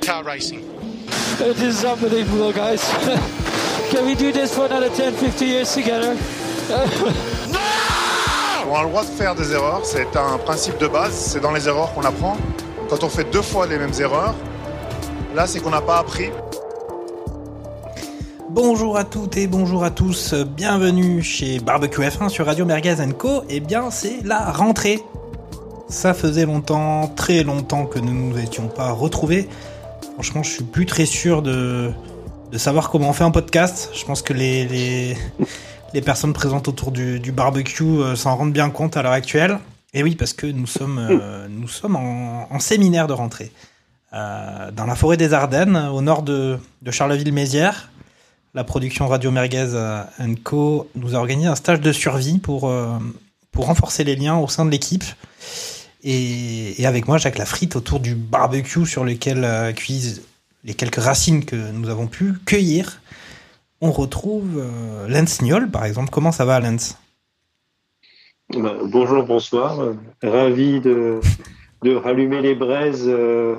to car racing. This is unbelievable, guys. Can we do this for another 10, 50 years together? On a le droit de faire des erreurs, c'est un principe de base, c'est dans les erreurs qu'on apprend. Quand on fait deux fois les mêmes erreurs, là c'est qu'on n'a pas appris. Bonjour à toutes et bonjour à tous, bienvenue chez Barbecue F1 sur Radio Merguez Co. Eh bien, c'est la rentrée. Ça faisait longtemps, très longtemps que nous ne nous étions pas retrouvés. Franchement, je suis plus très sûr de, de savoir comment on fait un podcast. Je pense que les, les, les personnes présentes autour du, du barbecue euh, s'en rendent bien compte à l'heure actuelle. Et oui, parce que nous sommes, euh, nous sommes en, en séminaire de rentrée. Euh, dans la forêt des Ardennes, au nord de, de Charleville-Mézières la production Radio Merguez Co nous a organisé un stage de survie pour, pour renforcer les liens au sein de l'équipe. Et, avec moi, Jacques Lafrite, autour du barbecue sur lequel euh, cuisent les quelques racines que nous avons pu cueillir. On retrouve euh, Lens Niol, par exemple. Comment ça va, Lens Bah, bonjour, bonsoir. Ravi de, rallumer les braises euh,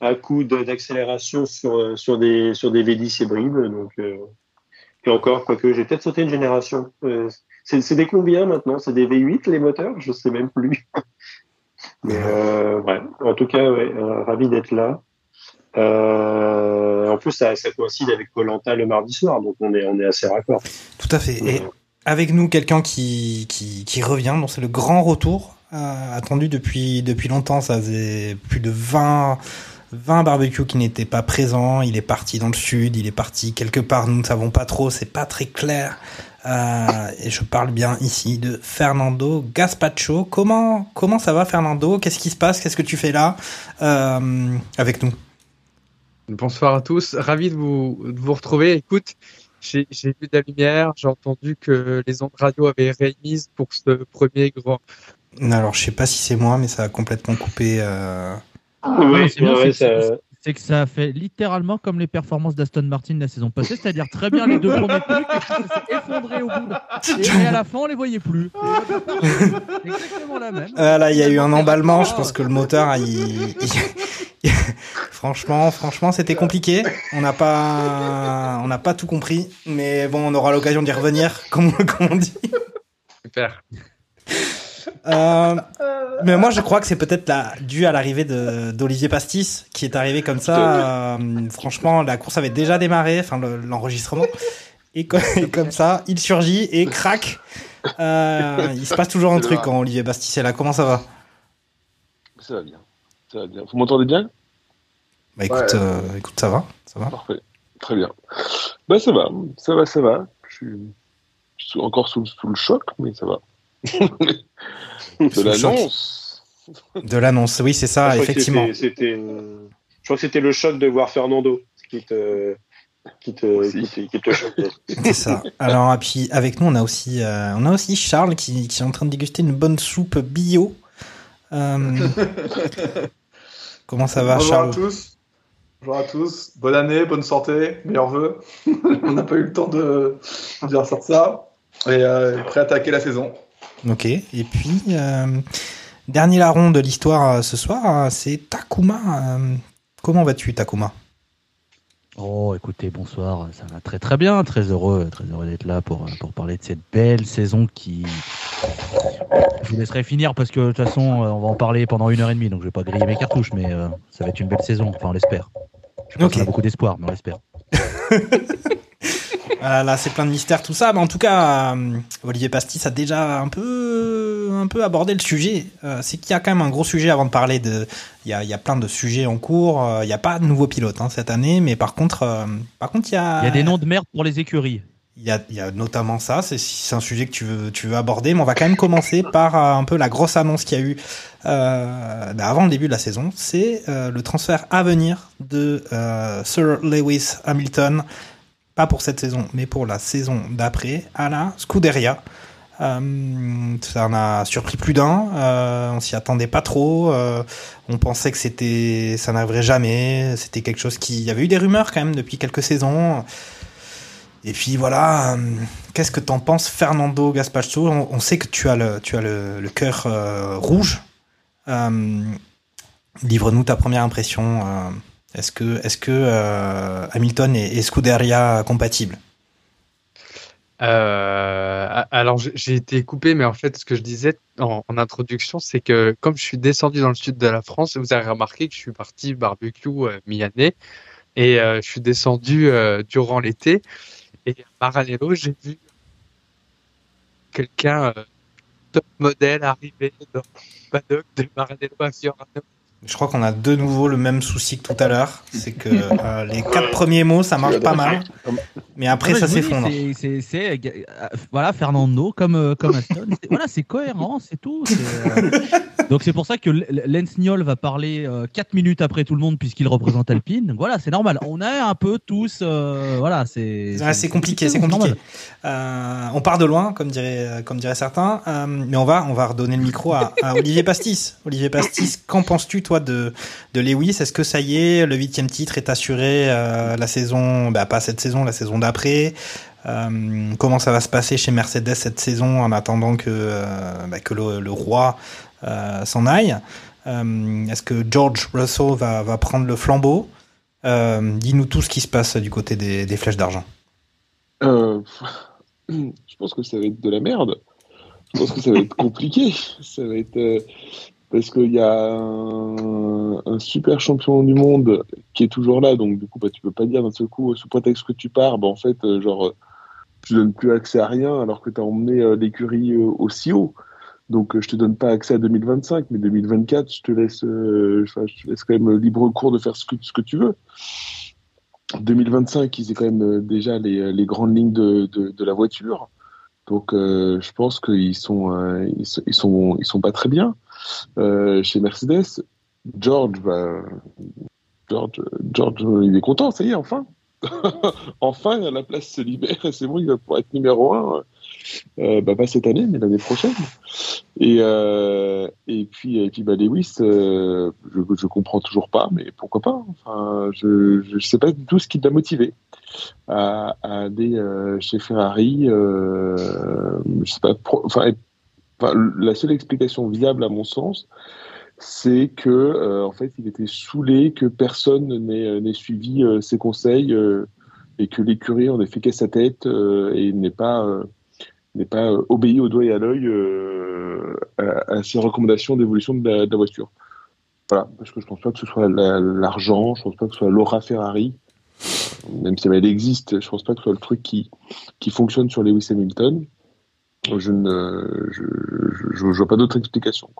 à coup d'accélération sur, euh, sur des, sur des V10 hybrides. Donc, et encore, quoique j'ai peut-être sauté une génération. C'est des combien maintenant? C'est des V8 les moteurs? Je sais même plus. Mais euh, ouais. en tout cas, ouais, euh, ravi d'être là. Euh, en plus, ça, ça coïncide avec Colanta le mardi soir, donc on est, on est assez raccord. Tout à fait. Et avec nous, quelqu'un qui, qui, qui revient, donc c'est le grand retour, euh, attendu depuis, depuis longtemps. Ça faisait plus de 20, 20 barbecues qui n'étaient pas présents. Il est parti dans le sud, il est parti quelque part, nous ne savons pas trop, c'est pas très clair. Euh, et je parle bien ici de Fernando Gaspacho. Comment, comment ça va, Fernando? Qu'est-ce qui se passe? Qu'est-ce que tu fais là? Euh, avec nous Bonsoir à tous, ravi de vous, de vous retrouver. Écoute, j'ai vu de la lumière, j'ai entendu que les ondes radio avaient réémises pour ce premier grand. Alors, je sais pas si c'est moi, mais ça a complètement coupé. euh, Oui, c'est bien, ouais, c'est- ça- c'est que ça a fait littéralement comme les performances d'Aston Martin la saison passée, c'est-à-dire très bien les deux premiers trucs, et s'est effondré au bout. Et, et à la fin, on les voyait plus. C'est exactement la même. Ah là, il y a eu un emballement. Je pense que le moteur, il... il- franchement, franchement, c'était compliqué. On n'a pas, on n'a pas tout compris, mais bon, on aura l'occasion d'y revenir, comme, comme on dit. Super. Euh, mais moi, je crois que c'est peut-être dû à l'arrivée d'Olivier Pastis, qui est arrivé comme ça. Euh, franchement, la course avait déjà démarré, enfin le- l'enregistrement. Et, co- et comme ça, il surgit et crac. Euh, il se passe toujours un truc quand Olivier Pastis est là. Comment ça va? Ça va bien. Ça va bien. Vous m'entendez bien? Bah écoute, Ouais. écoute, ça va, ça va. Parfait. Très bien. Bah ça va. Ça va, ça va. Je suis, je suis encore sous, sous le choc, mais ça va. de l'annonce. De l'annonce, oui, c'est ça, je effectivement. je crois que c'était le choc de voir Fernando qui te, qui te, qui te, qui te choquait. C'est ça. Alors, et puis avec nous, on a aussi, euh, on a aussi Charles qui, qui est en train de déguster une bonne soupe bio. Euh, comment ça va, Bonjour Charles? à tous. Bonjour à tous. Bonne année, bonne santé, meilleurs vœux. On n'a pas eu le temps de dire ça. ça. Et euh, prêt à attaquer la saison. Ok. Et puis, euh, dernier larron de l'histoire euh, ce soir, euh, c'est Takuma. Euh, comment vas-tu, Takuma? Oh, écoutez, bonsoir, ça va très très bien, très heureux, très heureux d'être là pour, pour parler de cette belle saison qui. Je vous laisserai finir parce que de toute façon, on va en parler pendant une heure et demie, donc je vais pas griller mes cartouches, mais euh, ça va être une belle saison, enfin on l'espère. Je pense Ok. qu'on a beaucoup d'espoir, mais on l'espère. Voilà, là, c'est plein de mystères, tout ça. Mais en tout cas, euh, Olivier Pastis a déjà un peu, un peu abordé le sujet. Euh, c'est qu'il y a quand même un gros sujet avant de parler de. Il y a, il y a plein de sujets en cours. Euh, Il n'y a pas de nouveau pilote hein, cette année, mais par contre, euh, par contre, il y a. Il y a des noms de merde pour les écuries. Il y a, il y a notamment ça. C'est un sujet que tu veux, tu veux aborder, mais on va quand même commencer par euh, un peu la grosse annonce qu'il y a eu euh, bah, avant le début de la saison, c'est euh, le transfert à venir de euh, Sir Lewis Hamilton, pas pour cette saison, mais pour la saison d'après, à la Scuderia. Euh, ça en a surpris plus d'un. Euh, on s'y attendait pas trop. Euh, on pensait que c'était, ça n'arriverait jamais. C'était quelque chose qui, il y avait eu des rumeurs quand même depuis quelques saisons. Et puis voilà, qu'est-ce que t'en penses, Fernando Gaspacho? On, on sait que tu as le, tu as le, le cœur rouge. Livre-nous ta première impression. Est-ce que, est-ce que euh, Hamilton et, et Scuderia compatibles? Euh, alors j'ai- été coupé, mais en fait, ce que je disais en, introduction, c'est que comme je suis descendu dans le sud de la France, vous avez remarqué que je suis parti barbecue euh, mi-année et euh, je suis descendu euh, durant l'été. Et à Maranello, j'ai vu quelqu'un top modèle arriver dans le paddock de Maranello à Fiorano. Je crois qu'on a de nouveau le même souci que tout à l'heure. C'est que euh, les quatre premiers mots, ça marche pas mal. Mais après, Ouais, ça s'effondre. c'est- euh, voilà, Fernando comme, euh, comme Aston. C'est- Voilà, c'est cohérent, c'est tout. euh, Donc c'est pour ça que L- Lance Niol va parler 4 minutes après tout le monde puisqu'il représente Alpine. Donc voilà, c'est normal. On a un peu tous, voilà, c'est. C'est compliqué, c'est compliqué. On part de loin, comme diraient, comme diraient certains, mais on va, on va redonner le micro à, à Olivier Pastis. Olivier Pastis, qu'en penses-tu toi de, Lewis Est-ce que ça y est, le huitième titre est assuré euh, la saison, bah, pas cette saison, la saison d'après Euh, Comment ça va se passer chez Mercedes cette saison en attendant que, euh, bah, le, roi s'en aille? Est-ce que George Russell va, prendre le flambeau? Dis-nous tout ce qui se passe du côté des, flèches d'argent. Je pense que ça va être de la merde. Je pense que ça va être compliqué. Ça va être parce qu'il y a un, super champion du monde qui est toujours là, donc du coup, bah, tu peux pas dire d'un seul coup, sous prétexte que tu pars, bah, en fait, euh, genre, euh, tu donnes plus accès à rien alors que tu as emmené euh, l'écurie euh, aussi haut. Donc, euh, je te donne pas accès à 2025, mais 2024, je te laisse, euh, je te laisse quand même libre cours de faire ce que, tu veux. 2025, ils ont quand même euh, déjà les, grandes lignes de, la voiture. Donc, euh, je pense qu'ils sont, euh, sont pas très bien. Euh, chez Mercedes, George, bah, George, George, il est content, ça y est, enfin. enfin, la place se libère c'est bon, il va pouvoir être numéro un. Euh, bah, pas cette année, mais l'année prochaine. Et, euh, et puis, et puis bah, Lewis, euh, je, je comprends toujours pas, mais pourquoi pas Enfin, je, je sais pas du tout ce qui l'a motivé à, à aller chez Ferrari. Je sais pas. Enfin, et- la seule explication viable à mon sens, c'est que euh, en fait, il était saoulé que personne n'ait n'ait suivi euh, ses conseils euh, et que l'écurie en ait fait qu'à sa tête euh, et n'ait pas euh, n'est pas euh, obéi au doigt et à l'œil euh, à, à ses recommandations d'évolution de la, la voiture. Voilà, parce que je pense pas que ce soit la- l'argent, je pense pas que ce soit Laura Ferrari, même si elle existe, je pense pas que ce soit le truc qui, qui fonctionne sur Lewis Hamilton. Je ne vois pas d'autre explication.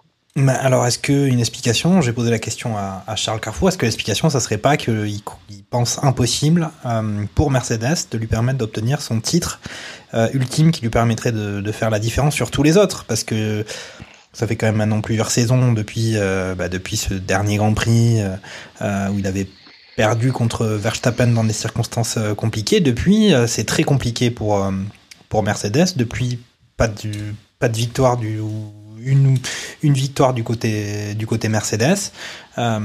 alors, est-ce qu'une explication, j'ai posé la question à, Charles Carrefour, est-ce que l'explication, ça serait pas qu'il il pense impossible euh, pour Mercedes de lui permettre d'obtenir son titre euh, ultime qui lui permettrait de, faire la différence sur tous les autres? Parce que ça fait quand même maintenant plusieurs saisons depuis, euh, bah, depuis ce dernier Grand Prix où il avait perdu contre Verstappen dans des circonstances compliquées. Depuis, c'est très compliqué pour, pour Mercedes. Depuis, pas de, victoire du, une, victoire du côté, du côté Mercedes. Euh,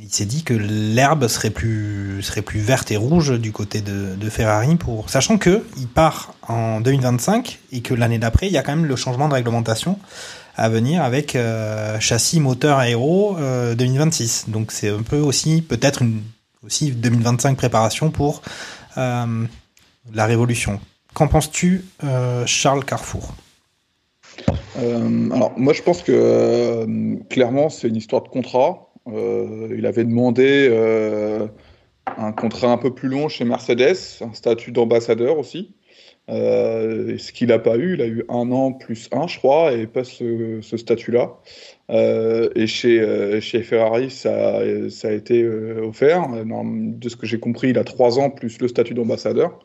il s'est dit que l'herbe serait plus, verte et rouge du côté de, Ferrari, pour, sachant que il part en 2025 et que l'année d'après, il y a quand même le changement de réglementation à venir avec euh, châssis, moteur, aéro euh, 2026. Donc c'est un peu aussi peut-être une aussi 2025 préparation pour euh, la révolution. Qu'en penses-tu, euh, Charles Carrefour? Euh, alors, moi, je pense que euh, clairement, c'est une histoire de contrat. Il avait demandé un contrat un peu plus long chez Mercedes, un statut d'ambassadeur aussi. Ce qu'il n'a pas eu, il a eu un an plus un, je crois, et pas ce, statut-là. Et chez, Ferrari, ça, a été offert. De ce que j'ai compris, il a trois ans plus le statut d'ambassadeur.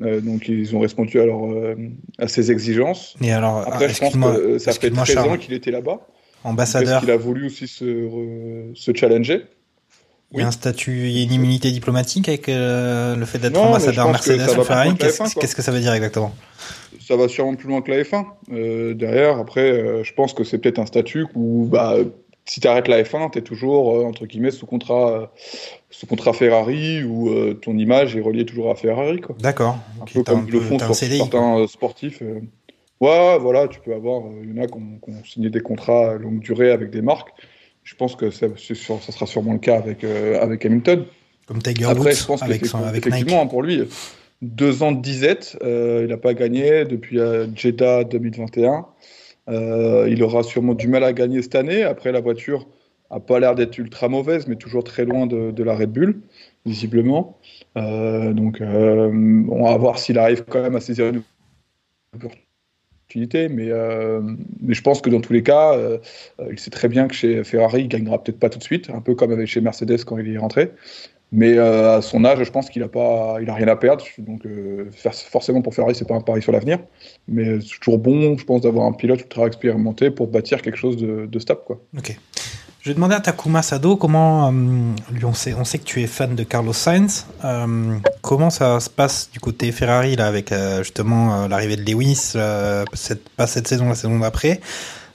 Euh, donc ils ont répondu à, leur, euh, à ses exigences. Et alors, Après, je pense que ça fait excuse-moi, 13 ans Charles. qu'il était là-bas. ambassadeur. Est-ce qu'il a voulu aussi se, re- se challenger Il y a un statut, il y a une immunité diplomatique avec euh, le fait d'être ambassadeur Mercedes va Ferrari. Qu'est-ce F1, quoi. qu'est-ce que ça veut dire exactement? Ça va sûrement plus loin que la F1. Euh, derrière, après, euh, je pense que c'est peut-être un statut où, bah, si tu arrêtes la F1, tu es toujours, euh, entre guillemets, sous contrat, euh, sous contrat Ferrari, où euh, ton image est reliée toujours à Ferrari. D'accord. Un Ok, peu comme un le font sur CDI, certains sportifs. Ouais, voilà, tu peux avoir. Il y en a qui ont, qui ont signé des contrats à longue durée avec des marques. Je pense que ça, c'est sûr- ça sera sûrement le cas avec, avec Hamilton. Comme Tiger Après, Woods je pense avec, son- avec effectivement, Nike. pour lui, deux ans de disette, il n'a pas gagné depuis Jeddah 2021. Euh, il aura sûrement du mal à gagner cette année. Après, la voiture a pas l'air d'être ultra mauvaise, mais toujours très loin de, de la Red Bull, visiblement. Euh, donc, euh, on va voir s'il arrive quand même à saisir une opportunité. Mais, mais je pense que dans tous les cas, il sait très bien que chez Ferrari, il gagnera peut-être pas tout de suite, un peu comme avec chez Mercedes quand il est rentré. Mais euh, à son âge, je pense qu'il a pas, il a rien à perdre. Donc euh, forcément pour Ferrari, c'est pas un pari sur l'avenir. Mais c'est toujours bon, je pense, d'avoir un pilote ultra expérimenté pour bâtir quelque chose de, stable, quoi. Ok. Je vais demander à Takuma Sado comment, euh, lui on sait, on sait que tu es fan de Carlos Sainz, comment ça se passe du côté Ferrari là avec justement l'arrivée de Lewis, cette, pas cette saison, la saison d'après,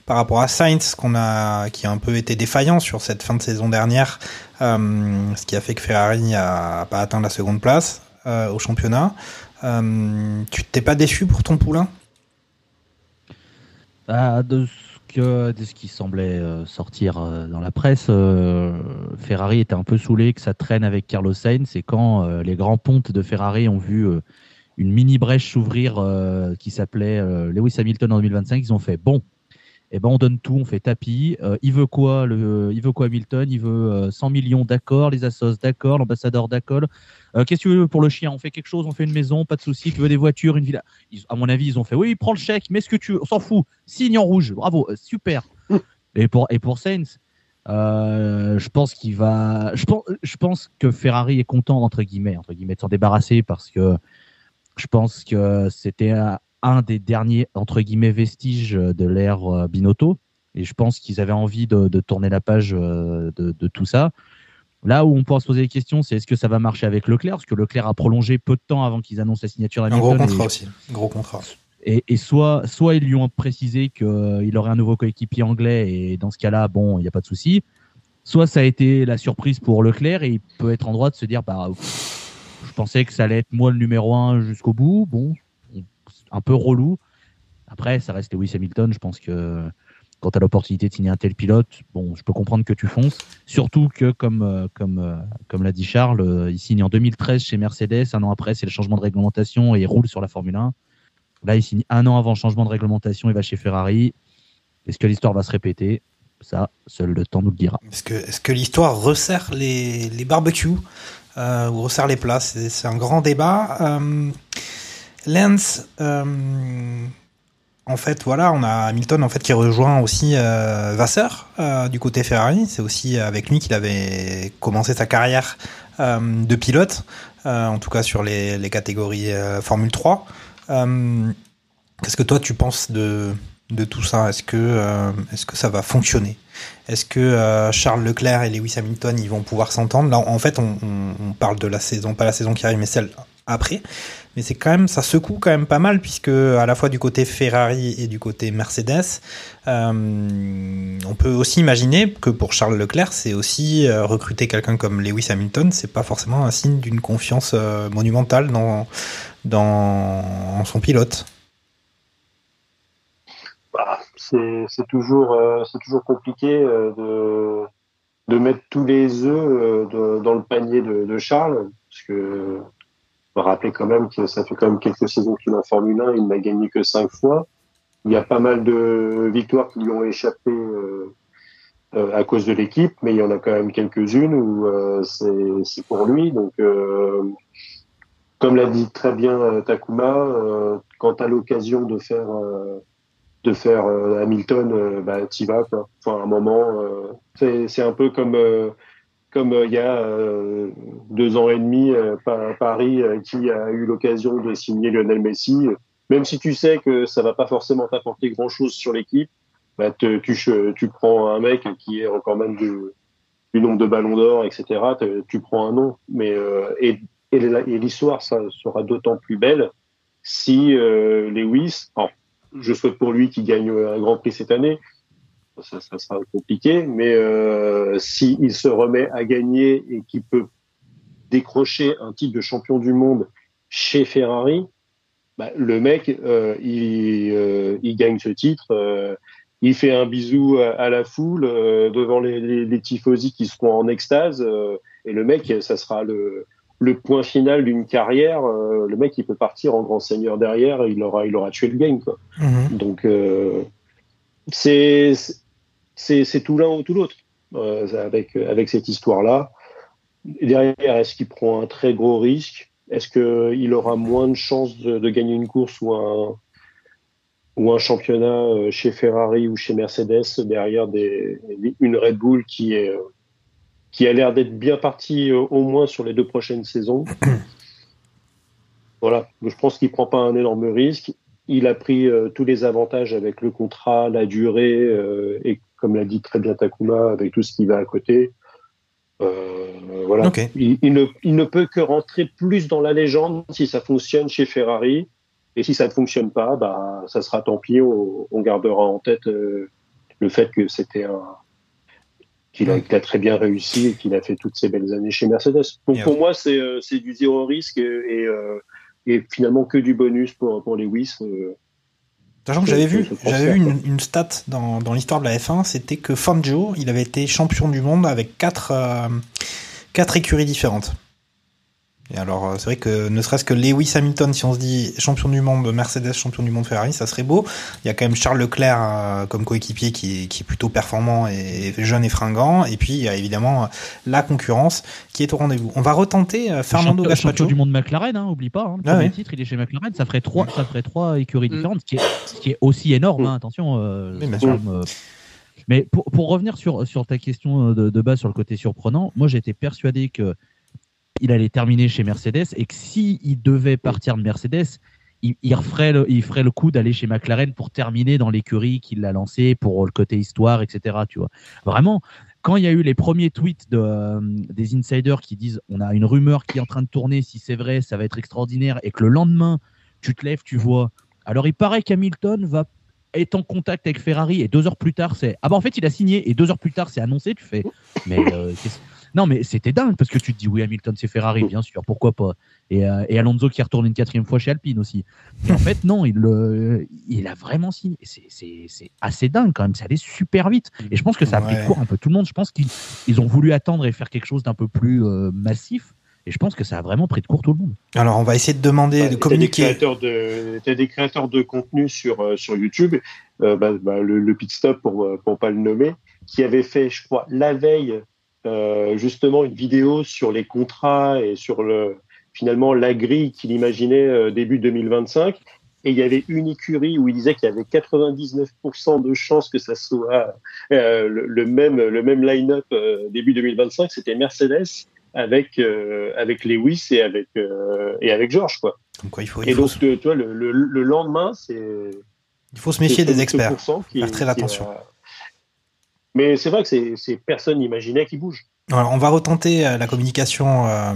par rapport à Sainz qu'on a, qui a un peu été défaillant sur cette fin de saison dernière, euh, ce qui a fait que Ferrari a pas atteint la seconde place euh, au championnat. Euh, tu t'es pas déçu pour ton poulain? Ah, de ce qui semblait sortir dans la presse, Ferrari était un peu saoulé que ça traîne avec Carlos Sainz. Et quand les grands pontes de Ferrari ont vu une mini brèche s'ouvrir qui s'appelait Lewis Hamilton en 2025, ils ont fait bon. Eh ben on donne tout, on fait tapis. Euh, il veut quoi le, Il veut quoi Hamilton Il veut euh, 100 millions d'accord, les assos d'accord, l'ambassadeur d'accord. Euh, Qu'est-ce que tu veux pour le chien? On fait quelque chose, on fait une maison, pas de souci. Tu veux des voitures, une villa? Ils- À mon avis, ils ont fait oui, prends le chèque, mets ce que tu veux, on s'en fout. Signe en rouge, bravo, euh, super. et pour et pour Sainz, euh, je pense qu'il va. Je pense, je pense que Ferrari est content entre guillemets, entre guillemets, de s'en débarrasser parce que je pense que c'était un, des derniers entre guillemets vestiges de l'ère euh, Binotto et je pense qu'ils avaient envie de, de tourner la page euh, de, de tout ça. Là où on pourra se poser des questions, c'est est-ce que ça va marcher avec Leclerc? Parce que Leclerc a prolongé peu de temps avant qu'ils annoncent la signature Un gros contrat et- aussi, gros contrat. et, et soit, soit ils lui ont précisé qu'il aurait un nouveau coéquipier anglais et dans ce cas-là, bon, il n'y a pas de souci. Soit ça a été la surprise pour Leclerc et il peut être en droit de se dire, bah, je pensais que ça allait être moi le numéro un jusqu'au bout. Bon, un peu relou. Après, ça reste Lewis Hamilton. Je pense que quand tu as l'opportunité de signer un tel pilote, je peux comprendre que tu fonces. Surtout que, comme, euh, euh, l'a dit Charles, euh, il signe en 2013 chez Mercedes. Un an après, c'est le changement de réglementation et il roule sur la Formule 1. Là, il signe un an avant le changement de réglementation, il va chez Ferrari. Est-ce que l'histoire va se répéter? Ça, seul le temps nous le dira. Est-ce que, l'histoire resserre les, barbecues ou resserre les plats? C'est un grand débat. Lance, euh, en fait, voilà, on a Hamilton en fait qui rejoint aussi euh, Vasseur euh, du côté Ferrari. C'est aussi avec lui qu'il avait commencé sa carrière de pilote, en tout cas sur les, catégories Formule 3. Euh, Qu'est-ce que toi tu penses de, tout ça? Est-ce que, ça va fonctionner? Est-ce que Charles Leclerc et Lewis Hamilton vont pouvoir s'entendre? Là, en fait, on parle de la saison, pas la saison qui arrive, mais celle après. Mais c'est quand même, ça secoue quand même pas mal puisque à la fois du côté Ferrari et du côté Mercedes, euh, on peut aussi imaginer que pour Charles Leclerc, c'est aussi euh, recruter quelqu'un comme Lewis Hamilton, c'est pas forcément un signe d'une confiance euh, monumentale dans dans son pilote. Bah, c'est toujours, c'est toujours compliqué de, de mettre tous les œufs dans le panier de, de Charles, parce que rappeler quand même que ça fait quand même quelques saisons qu'il est en Formule 1, il n'a gagné que cinq fois. Il y a pas mal de victoires qui lui ont échappé euh, euh, à cause de l'équipe, mais il y en a quand même quelques-unes où euh, c'est pour lui. Donc, comme l'a dit très bien Takuma, quand tu as l'occasion de faire de faire Hamilton, bah t'y vas quoi. Enfin, à un moment, c'est un peu comme comme euh, il y a euh, deux ans et demi, euh, Pa- Paris qui a eu l'occasion de signer Lionel Messi. Même si tu sais que ça va pas forcément t'apporter grand chose sur l'équipe, bah, tu, prends un mec qui est encore même du, du nombre de ballons d'or, etc. tu prends un nom. Mais et, l'histoire, ça sera d'autant plus belle si Lewis, je souhaite pour lui qu'il gagne un Grand Prix cette année. Ça, ça sera compliqué, mais euh, s'il se remet à gagner et qu'il peut décrocher un titre de champion du monde chez Ferrari, bah, le mec, euh, il, euh, il gagne ce titre. euh, il fait un bisou à, à la foule devant les, les, les tifosi qui seront en extase. et le mec, ça sera le, le point final d'une carrière. euh, le mec, il peut partir en grand seigneur derrière. Et il aura, il aura tué le game. Quoi. Mhm. Donc, euh, c'est c'est tout l'un ou tout l'autre euh, avec avec cette histoire-là. Derrière, est-ce qu'il prend un très gros risque? Est-ce qu'il aura moins de chances de, gagner une course ou un ou un championnat euh, chez Ferrari ou chez Mercedes derrière une Red Bull qui est qui a l'air d'être bien partie euh, au moins sur les deux prochaines saisons? voilà, je pense qu'il prend pas un énorme risque. Il a pris tous les avantages avec le contrat, la durée et comme l'a dit très bien Takuma avec tout ce qui va à côté. Euh, voilà. Il, il ne, il ne peut que rentrer plus dans la légende si ça fonctionne chez Ferrari. Et si ça ne fonctionne pas, bah, ça sera tant pis. On, on gardera en tête euh, le fait que c'était un qu'il a, très bien réussi et qu'il a fait toutes ces belles années chez Mercedes. Donc pour moi, c'est euh, c'est du zéro risque et, et, et finalement que du bonus pour pour Lewis. Sachant que j'avais vu, j'avais vu une, une stat dans, dans l'histoire de la F1, c'était que Fangio, il avait été champion du monde avec quatre, euh, quatre écuries différentes. Et alors, euh, c'est vrai que ne serait-ce que Lewis Hamilton, si on se dit champion du monde Mercedes, champion du monde Ferrari, ça serait beau. Il y a quand même Charles Leclerc euh, comme coéquipier qui est, qui est plutôt performant et jeune et fringant. Et puis, il y a évidemment euh, la concurrence qui est au rendez-vous. On va retenter euh, Fernando Gaspacho. champion du monde McLaren, hein, oublie pas. Hein, le Ah premier ouais. titre, il est chez McLaren. Ça ferait trois, ça ferait trois écuries Mm. différentes, ce qui est, ce qui est aussi énorme. hein, attention. euh, Oui, bien sûr. Mais pour, pour revenir sur, sur ta question de, de base sur le côté surprenant, moi j'étais persuadé que il allait terminer chez Mercedes et que s'il il devait partir de Mercedes, il, ferait le coup d'aller chez McLaren pour terminer dans l'écurie qu'il a lancé pour le côté histoire, etc. Tu vois. Vraiment, quand il y a eu les premiers tweets euh, des insiders qui disent on a une rumeur qui est en train de tourner, si c'est vrai, ça va être extraordinaire, et que le lendemain, tu te lèves, tu vois. Alors il paraît qu'Hamilton va être en contact avec Ferrari et deux heures plus tard, c'est ah bah en fait il a signé et deux heures plus tard c'est annoncé. Tu fais mais euh, non mais c'était dingue parce que tu te dis oui Hamilton c'est Ferrari bien sûr pourquoi pas et, euh, et Alonso qui retourne une quatrième fois chez Alpine aussi. Mais en fait non il il a vraiment signé. C'est c'est c'est assez dingue quand même. C'est allé super vite et je pense que ça a pris de Ouais. court un peu tout le monde. Je pense qu'ils ils ont voulu attendre et faire quelque chose d'un peu plus euh, massif. Et je pense que ça a vraiment pris de court tout le monde. Alors, on va essayer de demander, Bah, de communiquer. de t'as des créateurs de contenu sur euh, sur YouTube euh, bah, bah, le, le pit stop pour pour pas le nommer qui avait fait je crois la veille justement une vidéo sur les contrats et sur le finalement la grille qu'il imaginait euh, début 2025 et il y avait une écurie où il disait qu'il y avait 99% de chances que ça soit euh, le, le même le même line-up euh, début 2025 c'était Mercedes avec euh, avec Lewis et avec euh, et avec George quoi. Comme quoi, il faut, il Et faut, donc tu vois le, le, le lendemain c'est il faut se méfier des experts. qui- Faire très qui attention. Mais c'est vrai que c'est c'est personne n'imaginait qu'il bouge. Alors, on va retenter euh, la communication euh,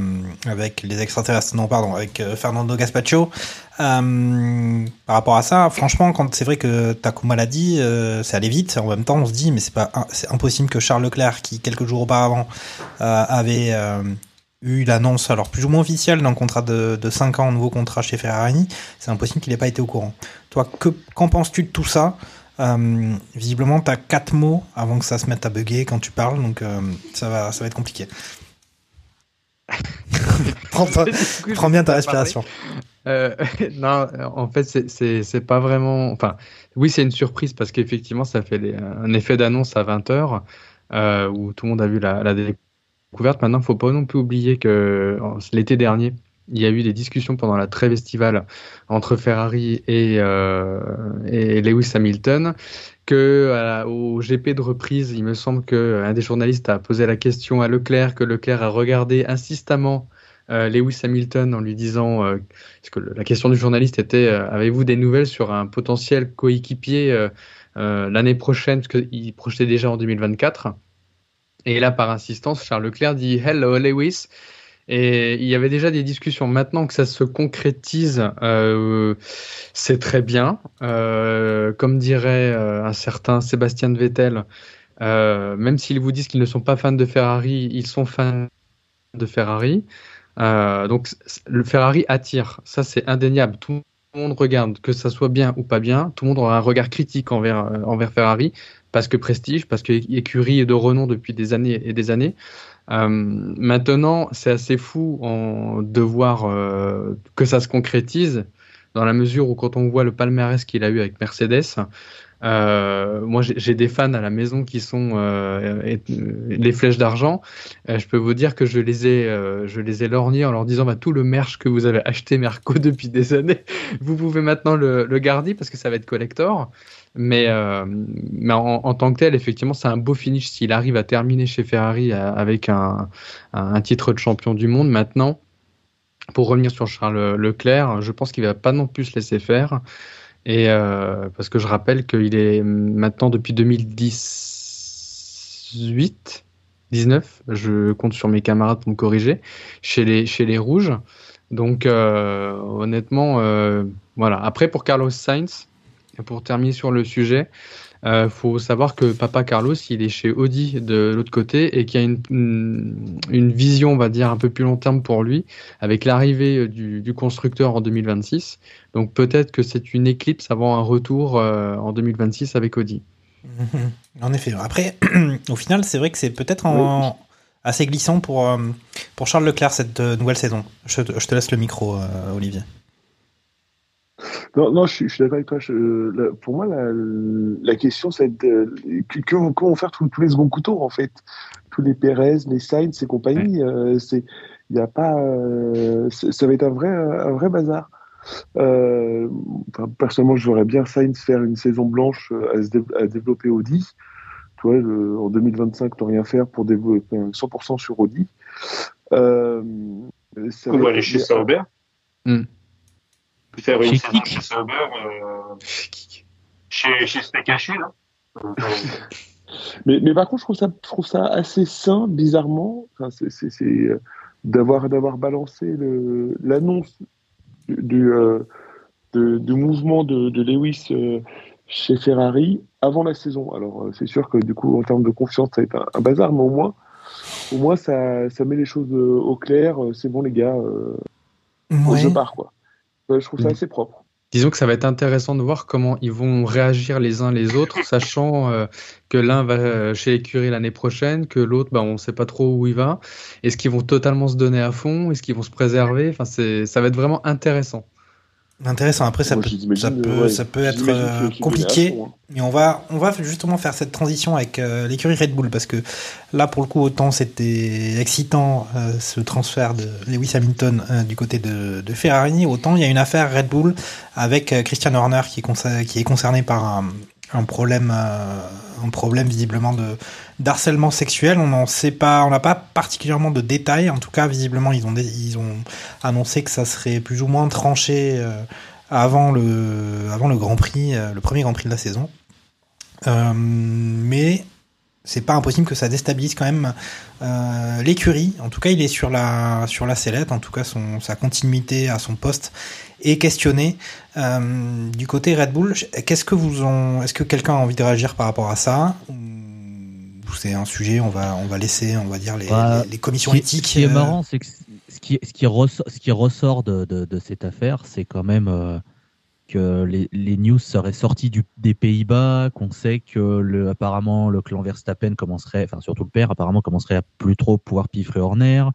avec les extraterrestres, non pardon, avec euh, Fernando Gaspacho. Euh, par rapport à ça, franchement, quand c'est vrai que Takuma l'a dit, euh, c'est allé vite. En même temps, on se dit, mais c'est pas, c'est impossible que Charles Leclerc, qui quelques jours auparavant avait eu l'annonce, alors plus ou moins officielle, d'un contrat de, de 5 ans, un nouveau contrat chez Ferrari, c'est impossible qu'il n'ait pas été au courant. Toi, que qu'en penses-tu de tout ça? Euh, Visiblement, tu as quatre mots avant que ça se mette à bugger quand tu parles, donc euh, ça va, ça va être compliqué. prends, coup, prends bien ta respiration. Euh, non, en fait, c'est- pas vraiment. Enfin, oui, c'est une surprise parce qu'effectivement, ça fait les- un effet d'annonce à 20h euh, où tout le monde a vu la, la découverte. Maintenant, faut pas non plus oublier que l'été dernier, il y a eu des discussions pendant la trêve estivale entre Ferrari et, euh, Lewis Hamilton. Que la- au GP de reprise, il me semble que un des journalistes a posé la question à Leclerc, que Leclerc a regardé insistamment euh, Lewis Hamilton en lui disant, euh, parce que la question du journaliste était, euh, avez-vous des nouvelles sur un potentiel coéquipier euh, euh, l'année prochaine, parce qu'il projetait déjà en 2024. Et là, par insistance, Charles Leclerc dit Hello Lewis. Et il y avait déjà des discussions. Maintenant que ça se concrétise, euh, c'est très bien. Euh, comme dirait euh, un certain Sébastien Vettel, euh, même s'ils vous disent qu'ils ne sont pas fans de Ferrari, ils sont fans de Ferrari. Euh, donc le Ferrari attire, ça c'est indéniable. Tout le monde regarde, que ça soit bien ou pas bien, tout le monde aura un regard critique envers, euh, envers Ferrari, parce que prestige, parce que écurie est de renom depuis des années et des années. Euh, maintenant, c'est assez fou en, de voir euh, que ça se concrétise, dans la mesure où quand on voit le palmarès qu'il a eu avec Mercedes, euh, moi, j'ai des fans à la maison qui sont euh, et- les flèches d'argent. Euh, je peux vous dire que je les ai, euh, je les ai lorgnés en leur disant bah, tout le merch que vous avez acheté Merco depuis des années, vous pouvez maintenant le, le garder parce que ça va être collector. Mais, euh, mais en, tant que tel, effectivement, c'est un beau finish s'il arrive à terminer chez Ferrari euh, avec un, un, titre de champion du monde. Maintenant, pour revenir sur Charles Leclerc, je pense qu'il va pas non plus se laisser faire. Et euh, parce que je rappelle qu'il est maintenant depuis 2018, 19, je compte sur mes camarades pour me corriger, chez les, chez les Rouges. Donc honnêtement, voilà. Après pour Carlos Sainz, pour terminer sur le sujet, euh, faut savoir que Papa Carlos, il est chez Audi de l'autre côté et qu'il y a une, une, une vision, on va dire, un peu plus long terme pour lui, avec l'arrivée du, du constructeur en 2026. Donc peut-être que c'est une éclipse avant un retour euh, en 2026 avec Audi. En effet. Après, au final, c'est vrai que c'est peut-être en- assez glissant pour, euh, pour Charles Leclerc cette euh, nouvelle saison. Je, te- je te laisse le micro, euh, Olivier. Non, non, je suis, d'accord avec toi. Je- la- pour moi, la, la question, c'est de, que, que, vont- que vont faire tous, tous les seconds couteaux, en fait? Tous les Perez, les Sainz et compagnie. euh, c'est, il y a pas, euh, ça va être un vrai, un vrai bazar. Euh, enfin, personnellement, je verrais bien Sainz faire une saison blanche à, se dé- à développer Audi. Tu vois, le- en 2025, ne rien faire pour développer un 100% sur Audi. Euh, ça Ou va aller chez Sauber. Faire une saison chez Sauber. Euh, chez, chez Steak Haché, là. Euh, Mais, mais par contre, je trouve ça, je trouve ça assez sain, bizarrement, enfin, c'est, c'est, c'est, euh, d'avoir, d'avoir balancé le, l'annonce du, du, euh, de- du mouvement de, de Lewis euh, chez Ferrari avant la saison. Alors, euh, c'est sûr que du coup, en termes de confiance, ça va être un, un bazar, mais au moins, au moins ça, ça met les choses euh, au clair. C'est bon, les gars, euh, Ouais. je pars, quoi. Je trouve ça Mm. assez propre. Disons que ça va être intéressant de voir comment ils vont réagir les uns les autres, sachant euh, que l'un va euh, chez l'écurie l'année prochaine, que l'autre, bah, on ne sait pas trop où il va. Est-ce qu'ils vont totalement se donner à fond? Est-ce qu'ils vont se préserver? Enfin, c'est, ça va être vraiment intéressant. Intéressant. Après, ça Moi, peut, ça peut, ouais, ça peut être euh, compliqué. hein. Et on va, on va justement faire cette transition avec euh, l'écurie Red Bull parce que là, pour le coup, autant c'était excitant euh, ce transfert de Lewis Hamilton du côté de, de Ferrari, autant il y a une affaire Red Bull avec Christian Horner qui est, concer- qui est concerné par un, un problème, un problème visiblement de d'harcèlement sexuel. On n'en sait pas, on n'a pas particulièrement de détails. En tout cas, visiblement, ils ont, ils ont annoncé que ça serait plus ou moins tranché. euh, avant le, avant le Grand Prix, euh, le premier Grand Prix de la saison. Euh, mais c'est pas impossible que ça déstabilise quand même l'écurie. En tout cas, il est sur la, sur la sellette. En tout cas, son, sa continuité à son poste est questionnée. Du côté Red Bull, qu'est-ce que vous est-ce que quelqu'un a envie de réagir par rapport à ça? C'est un sujet, on va, on va laisser, on va dire, les, Bah, les, les commissions ce qui- éthiques. Ce qui est euh, marrant, c'est que ce qui, ce qui, ressort, ce qui ressort de, de, de cette affaire, c'est quand même euh, que les, les news seraient sorties du, des Pays-Bas, qu'on sait que le, apparemment le clan Verstappen commencerait, enfin surtout le père, apparemment commencerait à plus trop pouvoir piffrer Horner,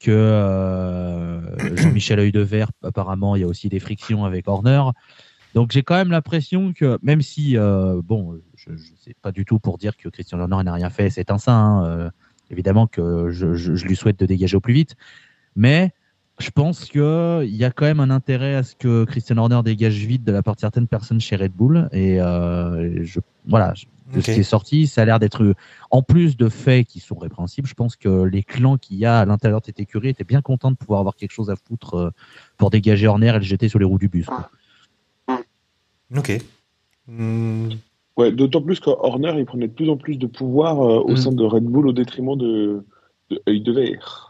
que euh, Jean-Michel Œil de Verre, apparemment il y a aussi des frictions avec Horner. Donc j'ai quand même l'impression que même si euh, bon, je, je sais pas du tout pour dire que Christian Horner n'a rien fait, c'est un saint. hein, euh, évidemment que je, je, je lui souhaite de dégager au plus vite, mais je pense que il y a quand même un intérêt à ce que Christian Horner dégage vite de la part de certaines personnes chez Red Bull et euh, je voilà de ce qui est sorti, ça a l'air d'être en plus de faits qui sont répréhensibles. Je pense que les clans qu'il y a à l'intérieur de cette écurie étaient bien contents de pouvoir avoir quelque chose à foutre euh, pour dégager Horner et le jeter sur les roues du bus. quoi. Ok. Hmm, Ouais, d'autant plus que Horner, il prenait de plus en plus de pouvoir euh, au Mm. sein de Red Bull au détriment de, de Œil de Verre.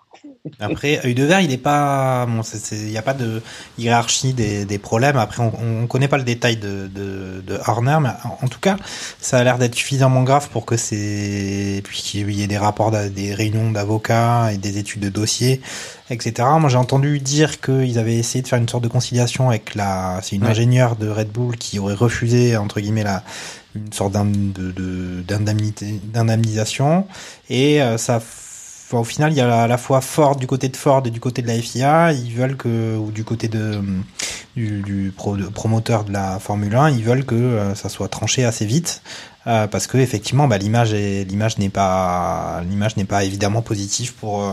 Après, œil de verre, il est pas. Bon, il n'y a pas de hiérarchie des, des problèmes. Après, on ne connaît pas le détail de, de, de Horner, mais en, en tout cas, ça a l'air d'être suffisamment grave pour que c'est. Puis qu'il y ait des rapports, des réunions d'avocats et des études de dossiers, etc. Moi, j'ai entendu dire qu'ils avaient essayé de faire une sorte de conciliation avec la. C'est une Ouais. ingénieure de Red Bull qui aurait refusé, entre guillemets, la une sorte d'indemnisation. Et euh, ça Enfin, au final, il y a à la fois Ford du côté de Ford et du côté de la FIA. Ils veulent que, ou du côté de, du, du pro- de- promoteur de la Formule 1, ils veulent que euh, ça soit tranché assez vite. euh, parce que effectivement, bah, l'image est, l'image n'est pas, l'image n'est pas évidemment positive pour, euh,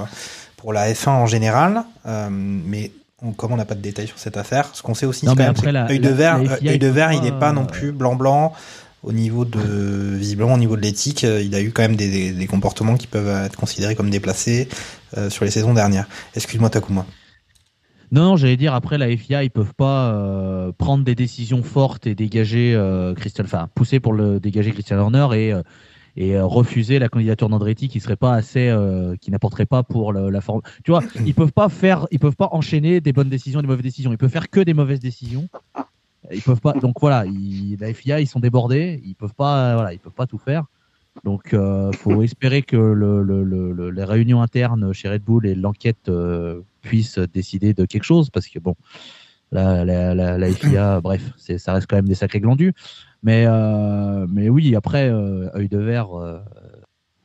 pour la F1 en général. Mais on- comme on n'a pas de détails sur cette affaire, ce qu'on sait aussi, c'est quand même, la- œil de verre, œil de il verre, n'est pas non plus blanc-blanc au niveau de visiblement au niveau de l'éthique, euh, il a eu quand même des, comportements qui peuvent être considérés comme déplacés euh, sur les saisons dernières. Excuse-moi Takuma. Non, j'allais dire après la FIA, ils peuvent pas euh, prendre des décisions fortes et dégager Christian, enfin pousser pour le dégager Christian Horner et refuser la candidature d'Andretti qui serait pas assez, qui n'apporterait pas pour la forme. Tu vois, ils peuvent pas faire, ils peuvent pas enchaîner des bonnes décisions, et des mauvaises décisions. Ils peuvent faire que des mauvaises décisions. Ils peuvent pas. Donc voilà, ils, la FIA, ils sont débordés. Ils peuvent pas, euh, voilà, ils peuvent pas tout faire. Donc, euh, faut espérer que le, le- le- le- les réunions internes chez Red Bull et l'enquête euh, puissent décider de quelque chose, parce que bon, la, la, la, la FIA, bref, c'est, ça reste quand même des sacrés glandus. Mais, euh, mais oui, après, œil de verre,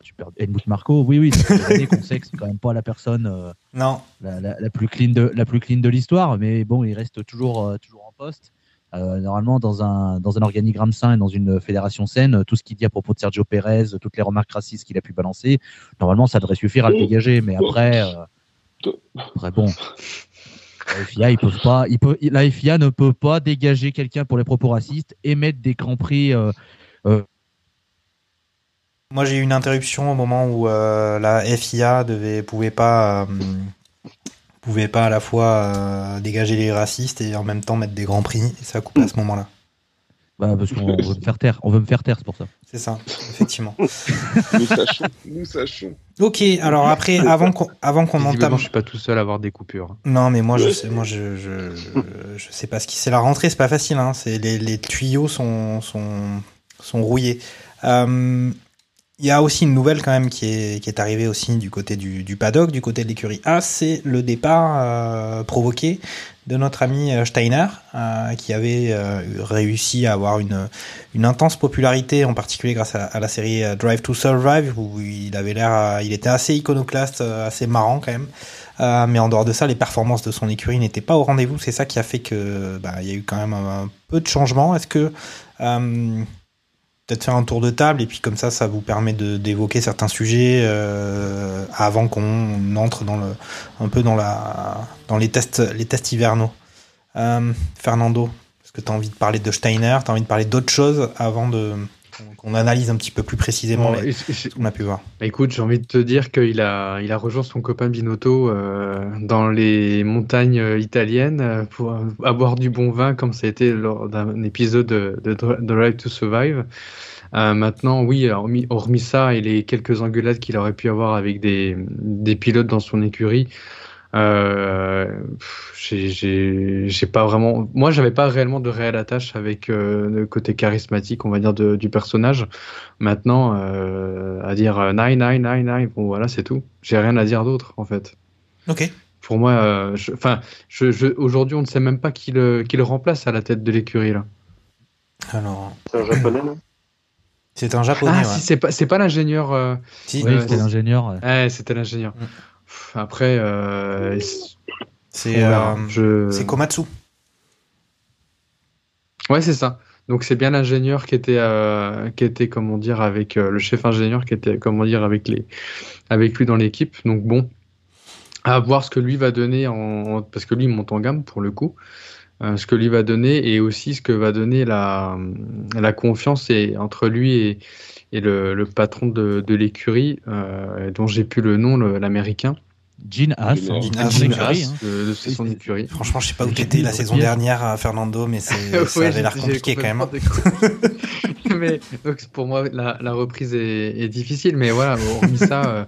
super. Helmut Marco, oui, oui, années qu'on sait que c'est quand même pas la personne Non. la, plus clean de la plus clean de l'histoire, mais bon, il reste toujours toujours en poste. Euh, normalement, dans un dans un organigramme sain et dans une fédération saine, tout ce qu'il dit à propos de Sergio Pérez, toutes les remarques racistes qu'il a pu balancer, normalement, ça devrait suffire à le dégager. Mais après, euh, après bon, la FIA, ils peuvent pas, ils peuvent, la FIA ne peut pas dégager quelqu'un pour les propos racistes et mettre des grands prix. euh, euh, Moi, j'ai eu une interruption au moment où euh, la FIA devait, pouvait pas, euh, pouvait pas à la fois euh, dégager les racistes et en même temps mettre des grands prix. Et ça a coupé à ce moment-là. bah, parce qu'on veut me faire taire, on veut me faire taire, c'est pour ça. C'est ça, effectivement. Nous sachons, nous sachons. Ok, alors après, avant qu'on, avant qu'on entame. je suis pas tout seul à avoir des coupures. Non, mais moi, je sais, moi, je, je, je, je sais pas ce qui. C'est la rentrée, c'est pas facile. Hein. C'est les, les tuyaux sont, sont, sont rouillés. Euh, Il y a aussi une nouvelle quand même qui est, qui est arrivée aussi du côté du, du paddock, du côté de l'écurie A, c'est le départ euh, provoqué de notre ami euh, Steiner, euh, qui avait euh, réussi à avoir une, une intense popularité, en particulier grâce à, la série euh, Drive to Survive, où il avait l'air, euh, il était assez iconoclaste, assez marrant quand même. Euh, mais en dehors de ça, les performances de son écurie n'étaient pas au rendez-vous. C'est ça qui a fait que bah, il y a eu quand même un, un peu de changement. Est-ce que euh, peut-être faire un tour de table et puis comme ça, ça vous permet d'évoquer certains sujets euh, avant qu'on entre dans le un peu dans la dans les tests les tests hivernaux. Euh, Fernando, est-ce que tu as envie de parler de Steiner, tu as envie de parler d'autres choses avant de qu'on analyse un petit peu plus précisément Bon, les- ce qu'on a pu voir. Bah, écoute, j'ai envie de te dire qu'il a, il a rejoint son copain Binotto euh, dans les montagnes euh, italiennes euh, pour à boire du bon vin, comme ça a été lors d'un épisode de, de Dri- Drive to Survive. Euh, maintenant, oui, hormis, hormis ça et les quelques engueulades qu'il aurait pu avoir avec des, des pilotes dans son écurie, euh, j'ai- pas vraiment. Moi, j'avais pas réellement de réelle attache avec euh, le côté charismatique, on va dire, de- du personnage. Maintenant, euh, à dire euh, nine, nine, nine, nine, bon voilà, c'est tout. J'ai rien à dire d'autre, en fait. Ok. Pour moi, euh, je- enfin, je, je, aujourd'hui, on ne sait même pas qui le, qui le remplace à la tête de l'écurie là. Alors, C'est un japonais, non? C'est un japonais. Ah, ouais. si c'est pas, c'est pas l'ingénieur. euh, Si, Oui, c'était l'ingénieur. ouais. Ouais, c'était l'ingénieur. Après, euh, c'est- verra. euh, Je- c'est Komatsu. Ouais, c'est ça. Donc c'est bien l'ingénieur qui était, euh, qui était, comment dire, avec euh, le chef ingénieur qui était, comment dire, avec les, avec lui dans l'équipe. Donc bon, à voir ce que lui va donner en, parce que lui il monte en gamme pour le coup, euh, ce que lui va donner et aussi ce que va donner la, la confiance et entre lui et, et le, le patron de, de l'écurie, euh, dont j'ai plus le nom, l'américain. Gene Haas, Gene hein, hein. de, son écurie. Franchement, je sais pas où t'étais la saison dernière, euh, Fernando, mais c'est, ça Ouais, avait l'air compliqué quand même. déconné. mais donc, pour moi, la, la reprise est, est difficile, mais voilà, hormis ça, euh,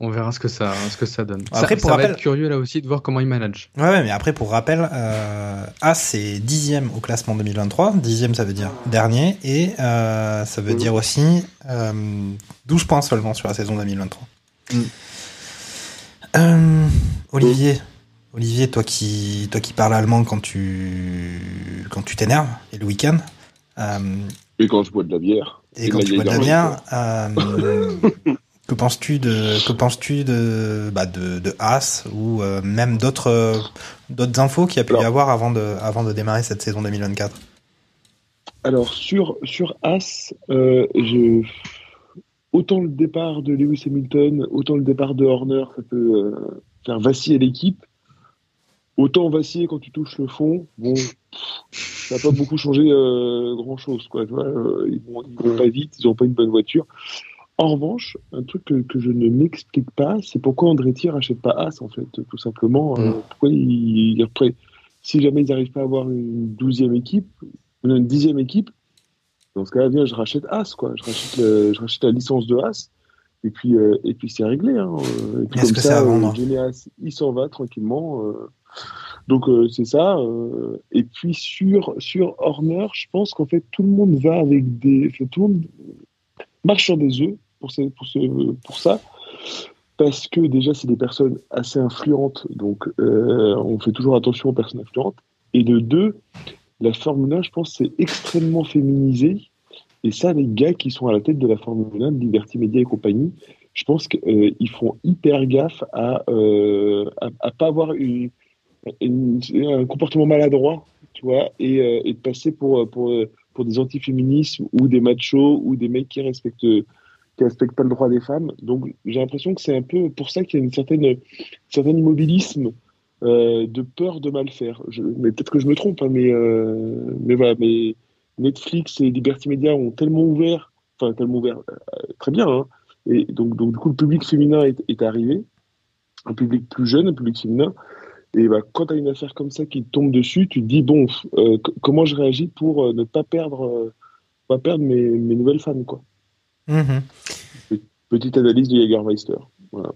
on verra ce que ça, ce que ça donne. Après, ça, pour ça rappel- va être curieux là aussi de voir comment il manage. Ouais, ouais, mais après, pour rappel, euh, As c'est dixième au classement 2023. Dixième, ça veut dire dernier. Et euh, ça veut dire aussi euh, 12 points seulement sur la saison 2023. Euh, Olivier, Olivier, toi qui, toi qui parles allemand quand tu quand tu t'énerves, et le week-end. euh, Et quand je bois de la bière. et quand tu bois de la bière, euh, que penses-tu de que penses-tu de bah, de, de As ou euh, même d'autres euh, d'autres infos qu'il y a pu y avoir avant de avant de démarrer cette saison 2024 Alors, sur, sur As, euh, je... autant le départ de Lewis Hamilton, autant le départ de Horner, ça peut faire vaciller l'équipe. Autant vaciller quand tu touches le fond, bon, ça n'a pas beaucoup changé euh, grand-chose. Quoi, tu vois, ils vont, ils vont pas vite, ils n'ont pas une bonne voiture. En revanche, un truc que, que je ne m'explique pas, c'est pourquoi Andretti rachète pas As, en fait, tout simplement. euh, pourquoi ils, ils reprennent- si jamais ils n'arrivent pas à avoir une douzième équipe, une dixième équipe, dans ce cas-là, je rachète As, quoi. Je rachète, le- je rachète la licence de As, et puis, euh, et puis c'est réglé. Hein. Et puis Est-ce comme que ça, euh, As, il s'en va tranquillement. Donc c'est ça. Et puis sur, sur Horner, je pense qu'en fait, tout le monde va avec des. enfin, tout le monde marche sur des œufs pour, ce- pour, ça. Parce que déjà, c'est des personnes assez influentes, donc euh, on fait toujours attention aux personnes influentes. Et de deux, la Formule 1, je pense, c'est extrêmement féminisé. Et ça, les gars qui sont à la tête de la Formule 1, de Liberty Media et compagnie, je pense qu'ils font hyper gaffe à euh, à pas avoir une, un comportement maladroit, tu vois, et, euh, et de passer pour, pour, pour des antiféminismes ou des machos ou des mecs qui respectent qui respectent pas le droit des femmes. Donc j'ai l'impression que c'est un peu pour ça qu'il y a un certain immobilisme euh, de peur de mal faire. Mais peut-être que je me trompe, hein, mais euh, mais Netflix et Liberty Media ont tellement ouvert, enfin tellement ouvert, euh, très bien, hein, et donc donc du coup le public féminin est, arrivé, un public plus jeune, un public féminin. Et bah, quand tu as une affaire comme ça qui tombe dessus, tu te dis bon, comment je réagis pour ne pas perdre, mes, mes nouvelles fans quoi. Mhm. Petite analyse de Jägermeister. Voilà.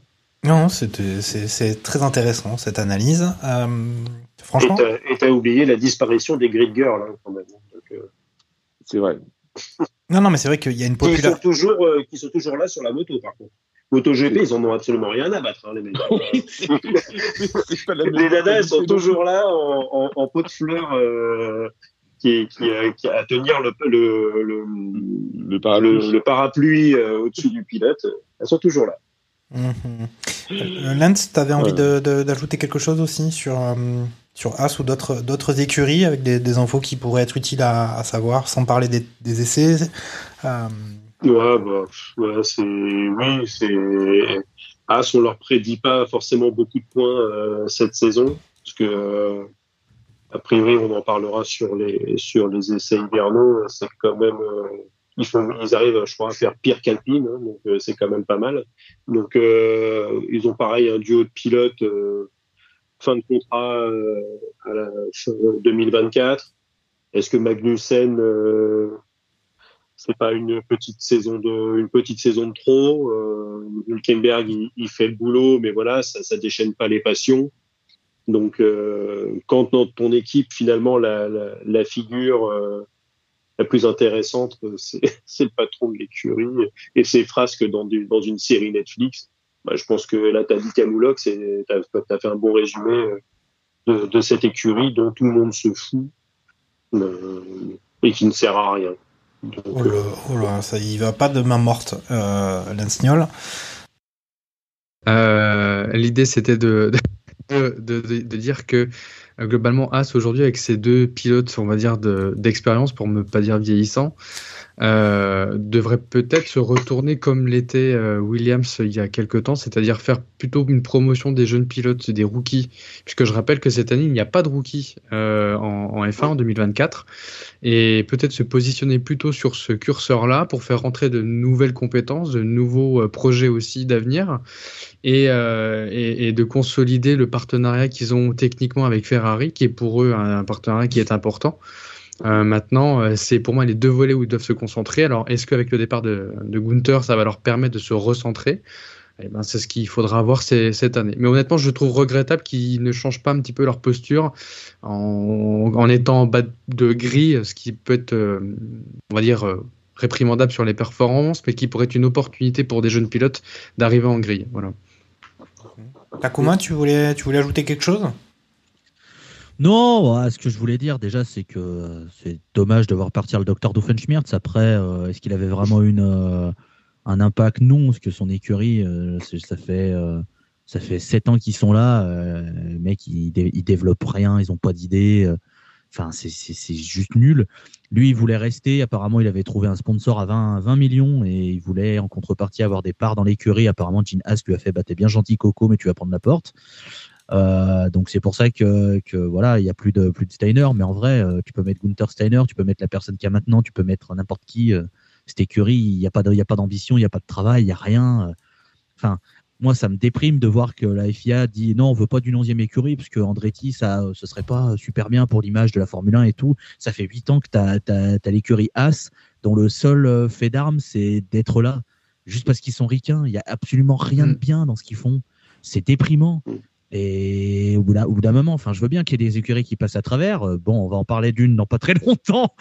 Non, c'est très intéressant cette analyse. Euh, franchement, Et t'as- oublié la disparition des grid girls, hein, quand même. Euh, C'est vrai. non, non, mais c'est vrai qu'il y a une qui, sont popularité. toujours, euh, qui sont toujours là sur la moto, par contre. MotoGP, ils en ont absolument rien à battre, hein, les mecs. les nanas, elles sont toujours là en, en, en pot de fleurs euh, qui, qui, qui, à tenir le, le, le, le parapluie, le, le parapluie euh, au-dessus du pilote. Elles sont toujours là. Euh, Lance, tu avais envie d'ajouter quelque chose aussi sur, euh, sur As ou d'autres d'autres écuries avec des, des infos qui pourraient être utiles à, à savoir, sans parler des, des essais euh, Ouais, bah, ouais, c'est, oui, c'est, As, on leur prédit pas forcément beaucoup de points euh, cette saison, parce que, euh, a priori, on en parlera sur les, sur les essais hivernaux, c'est quand même, euh, ils font, ils arrivent, je crois, à faire pire qu'Alpine, hein, donc euh, c'est quand même pas mal. Donc, euh, ils ont pareil un duo de pilotes, euh, fin de contrat euh, à la fin 2024. Est-ce que Magnussen euh, c'est pas une petite saison de une petite saison de trop? Hülkenberg il, il fait le boulot, mais voilà, ça ça déchaîne pas les passions. Donc euh, quand dans ton équipe finalement la, la, la figure euh, la plus intéressante euh, c'est c'est le patron de l'écurie et ses frasques dans du, dans une série Netflix. Bah, je pense que là t'as dit Camoulox c'est t'as as fait un bon résumé euh, de, de cette écurie dont tout le monde se fout euh, et qui ne sert à rien. Donc, oh, là, oh là, ça y va pas de main morte, euh, Lance Niol. Euh, L'idée, c'était de, de, dire que globalement, As aujourd'hui, avec ses deux pilotes, on va dire, de- d'expérience, pour ne pas dire vieillissant, euh, devrait peut-être se retourner comme l'était euh, Williams il y a quelques temps, c'est-à-dire faire plutôt une promotion des jeunes pilotes, des rookies, puisque je rappelle que cette année, il n'y a pas de rookies euh, en, en F1 en 2024, et peut-être se positionner plutôt sur ce curseur-là pour faire rentrer de nouvelles compétences, de nouveaux euh, projets aussi d'avenir, euh, et de consolider le partenariat qu'ils ont techniquement avec Ferrari, qui est pour eux un, partenariat qui est important. Euh, maintenant, euh, c'est pour moi les deux volets où ils doivent se concentrer. Alors, est-ce qu'avec le départ de, de Gunther, ça va leur permettre de se recentrer? Eh ben, c'est ce qu'il faudra voir cette année. Mais honnêtement, je trouve regrettable qu'ils ne changent pas un petit peu leur posture en, étant en bas de grille, ce qui peut être, euh, on va dire, réprimandable sur les performances, mais qui pourrait être une opportunité pour des jeunes pilotes d'arriver en grille. Voilà. Takuma, tu voulais, tu voulais ajouter quelque chose? Non, ce que je voulais dire déjà, c'est que euh, c'est dommage de voir partir le docteur Doofenshmirtz. Après, est-ce qu'il avait vraiment une, un impact? Non, parce que son écurie, euh, ça fait euh, ça fait sept ans qu'ils sont là, euh, les mecs ils, développent rien, ils ont pas d'idées. Enfin, c'est juste nul. Lui, il voulait rester. Apparemment, il avait trouvé un sponsor à 20, 20 millions et il voulait en contrepartie avoir des parts dans l'écurie. Apparemment, Gene Haas lui a fait bah, T'es bien gentil, Coco, mais tu vas prendre la porte. Euh, donc c'est pour ça que, que voilà, il y a plus de plus de Steiner. Mais en vrai, tu peux mettre Gunther Steiner, tu peux mettre la personne qui a maintenant, tu peux mettre n'importe qui cette écurie, il n'y a pas d'ambition, il n'y a pas de travail, il n'y a rien. Enfin, moi, ça me déprime de voir que la FIA dit non, on veut pas d'une onzième écurie, parce que Andretti, ça, ce serait pas super bien pour l'image de la Formule 1 et tout. Ça fait huit ans que tu as, l'écurie As, dont le seul euh, fait d'armes, c'est d'être là, juste parce qu'ils sont ricains. Il n'y a absolument rien de mm. bien dans ce qu'ils font. C'est déprimant. Et au bout d'un moment, enfin, je veux bien qu'il y ait des écuries qui passent à travers. Euh, bon, on va en parler d'une dans pas très longtemps.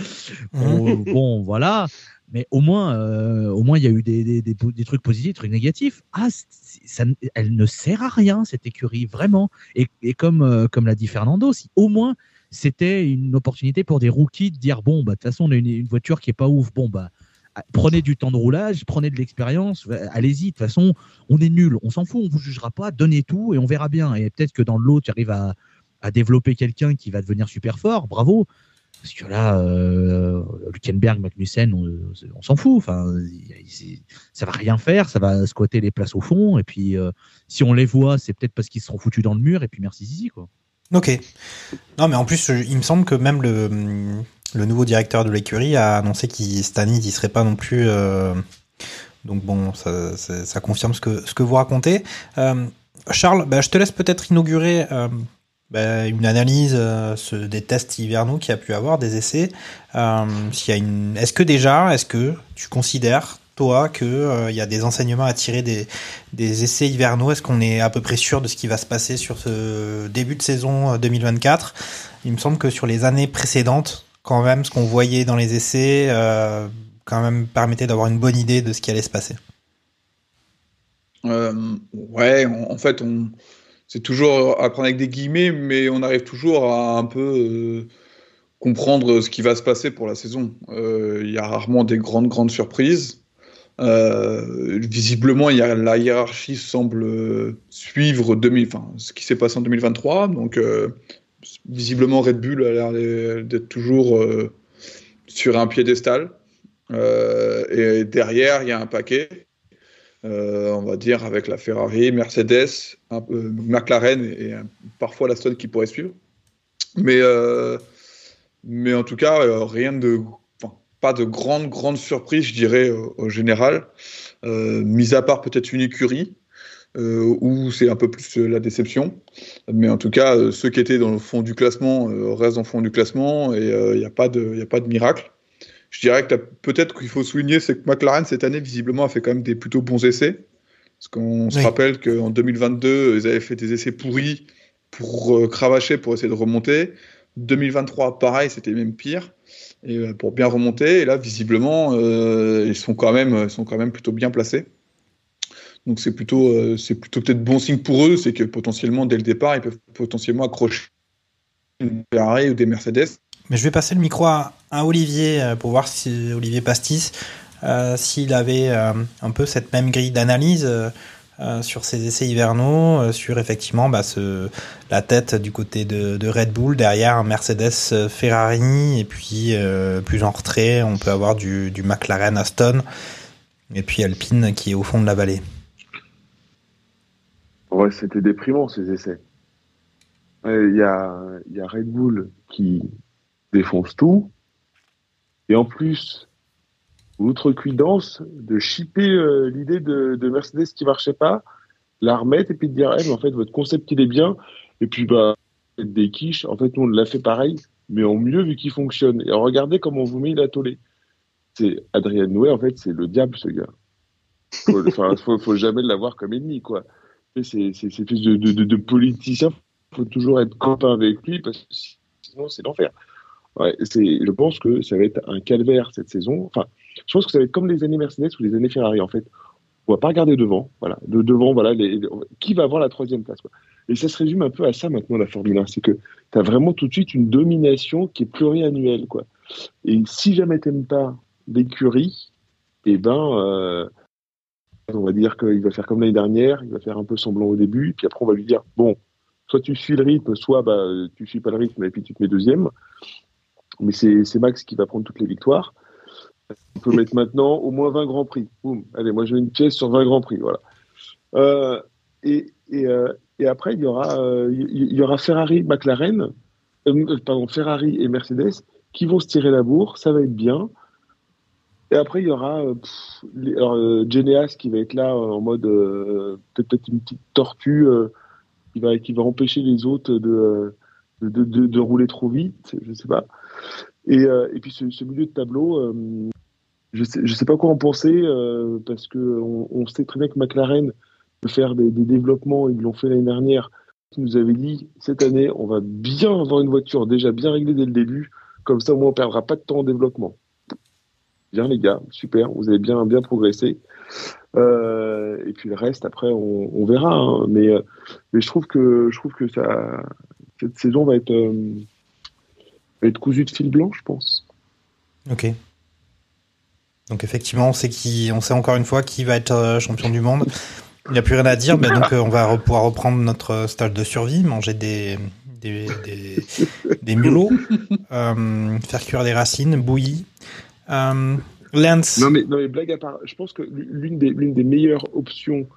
bon voilà. Mais au moins, euh, au moins, il y a eu des, des, des, des, trucs positifs, des trucs négatifs. Ah, ça, elle ne sert à rien cette écurie vraiment. Et, et comme euh, comme l'a dit Fernando, si au moins c'était une opportunité pour des rookies de dire bon bah de toute façon on a une, une, voiture qui est pas ouf, bon bah ah, prenez du temps de roulage, prenez de l'expérience, allez-y. De toute façon, on est nul, on s'en fout, on vous jugera pas, donnez tout et on verra bien. Et peut-être que dans l'autre, tu arrives à, développer quelqu'un qui va devenir super fort, bravo. Parce que là, euh, Luckenberg, Magnussen, on, s'en fout. Enfin, ça va rien faire, ça va squatter les places au fond. Et puis, euh, si on les voit, c'est peut-être parce qu'ils seront foutus dans le mur. Et puis, merci Zizi, quoi. Ok. Non, mais en plus, il me semble que même le, le nouveau directeur de l'écurie a annoncé qu'il année, il serait pas non plus. Euh, donc bon, ça, confirme ce que que vous racontez. Euh, Charles, bah, je te laisse peut-être inaugurer euh, bah, une analyse des tests hivernaux qu'il y a pu avoir, des essais. Est-ce que déjà, est-ce que tu considères toi qu'il euh, y a des enseignements à tirer des, des essais hivernaux? Est-ce qu'on est à peu près sûr de ce qui va se passer sur ce début de saison 2024 Il me semble que sur les années précédentes, quand même, ce qu'on voyait dans les essais, quand même permettait d'avoir une bonne idée de ce qui allait se passer. ouais, en fait, on c'est toujours à prendre avec des guillemets, mais on arrive toujours à un peu euh, comprendre ce qui va se passer pour la saison. Euh, il y a rarement des grandes, grandes surprises. Euh, visiblement, y a, la hiérarchie semble suivre 2000, ce qui s'est passé en 2023. Donc, visiblement, Red Bull a l'air d'être toujours sur un piédestal. et derrière, il y a un paquet. Euh, on va dire avec la Ferrari, Mercedes, McLaren et, parfois la Stone qui pourrait suivre. Mais, euh, mais en tout cas, euh, rien de, pas de grande, grande surprise, je dirais, au, général, mis à part peut-être une écurie. Où c'est un peu plus la déception. Mais en tout cas, ceux qui étaient dans le fond du classement restent dans le fond du classement et il n'y a, pas de, a pas de miracle je dirais que peut-être qu'il faut souligner, c'est que McLaren cette année visiblement a fait quand même des plutôt bons essais. Parce qu'on se rappelle qu'en 2022, ils avaient fait des essais pourris pour euh, cravacher, pour essayer de remonter. 2023, pareil, c'était même pire. Et euh, pour bien remonter, et là, visiblement, euh, ils sont quand même, sont quand même plutôt bien placés. Donc c'est plutôt, c'est plutôt peut-être bon signe pour eux, c'est que potentiellement dès le départ, ils peuvent potentiellement accrocher une Ferrari ou des Mercedes mais je vais passer le micro à, Olivier euh, pour voir si Olivier Pastis, euh, s'il avait euh, un peu cette même grille d'analyse sur ses essais hivernaux, sur effectivement bah, la tête du côté de, Red Bull, derrière un Mercedes Ferrari, et puis plus en retrait, on peut avoir du, McLaren Aston, et puis Alpine qui est au fond de la vallée. Ouais, c'était déprimant ces essais. Il y, a, y a Red Bull qui, défonce tout. Et en plus, l'outrecuidance de shipper euh, l'idée de, Mercedes qui marchait pas, la remettre et puis de dire, hey, en fait, votre concept, il est bien. Et puis, bah, des quiches, en fait, nous, on l'a fait pareil. mais en mieux vu qu'il fonctionne. Et regardez comment on vous met la tollé. C'est Adrien Noué, en fait, c'est le diable, ce gars. Faut, faut, faut jamais l'avoir comme ennemi, quoi. C'est c'est- plus de, de, de, de politicien. faut toujours être copain avec lui parce que sinon, c'est l'enfer. Ouais, je pense que ça va être un calvaire cette saison. Enfin, je pense que ça va être comme les années Mercedes ou les années Ferrari, en fait. On va pas regarder devant, voilà. De devant, voilà, qui va avoir la troisième place. Et ça se résume un peu à ça maintenant, la Formule 1. C'est que tu as vraiment tout de suite une domination qui est pluriannuelle, quoi. Et si jamais t'aimes pas l'écurie, eh ben, euh, on va dire qu'il va faire comme l'année dernière, il va faire un peu semblant au début, puis après on va lui dire, bon, soit tu suis le rythme, soit bah, tu suis pas le rythme et puis tu te mets deuxième. Mais c'est Max qui va prendre toutes les victoires. On peut mettre maintenant au moins 20 grands prix. Boum. Allez, moi je mets une pièce sur 20 grands prix. Voilà. Euh, et, et, euh, et après, il y aura, euh, il y aura Ferrari, McLaren, pardon, Ferrari et Mercedes qui vont se tirer la bourre. Ça va être bien. Et après, il y aura euh, euh, Geneas qui va être là euh, en mode peut-être une petite tortue qui, va, qui va empêcher les autres de, de, rouler trop vite, je sais pas. Et, et puis ce, milieu de tableau, je sais, sais pas quoi en penser parce que on, sait très bien que McLaren peut faire des, développements, ils l'ont fait l'année dernière. Ils nous avaient dit cette année, on va bien avoir une voiture déjà bien réglée dès le début, comme ça au moins on perdra pas de temps en développement. Bien les gars, super, vous avez bien bien progressé. Euh, et puis le reste après on, on verra. hein. Mais euh, mais je trouve que je trouve que ça cette saison va être euh, va être cousue de fil blanc, je pense. Ok. Donc effectivement, on sait, qui, on sait encore une fois qui va être champion du monde. Il n'y a plus rien à dire, mais donc on va pouvoir reprendre notre stage de survie, manger des, des, des, des mulots, euh, faire cuire des racines, bouillies. Euh, Lance, Non mais, non mais blague à part, je pense que l'une des, des meilleures options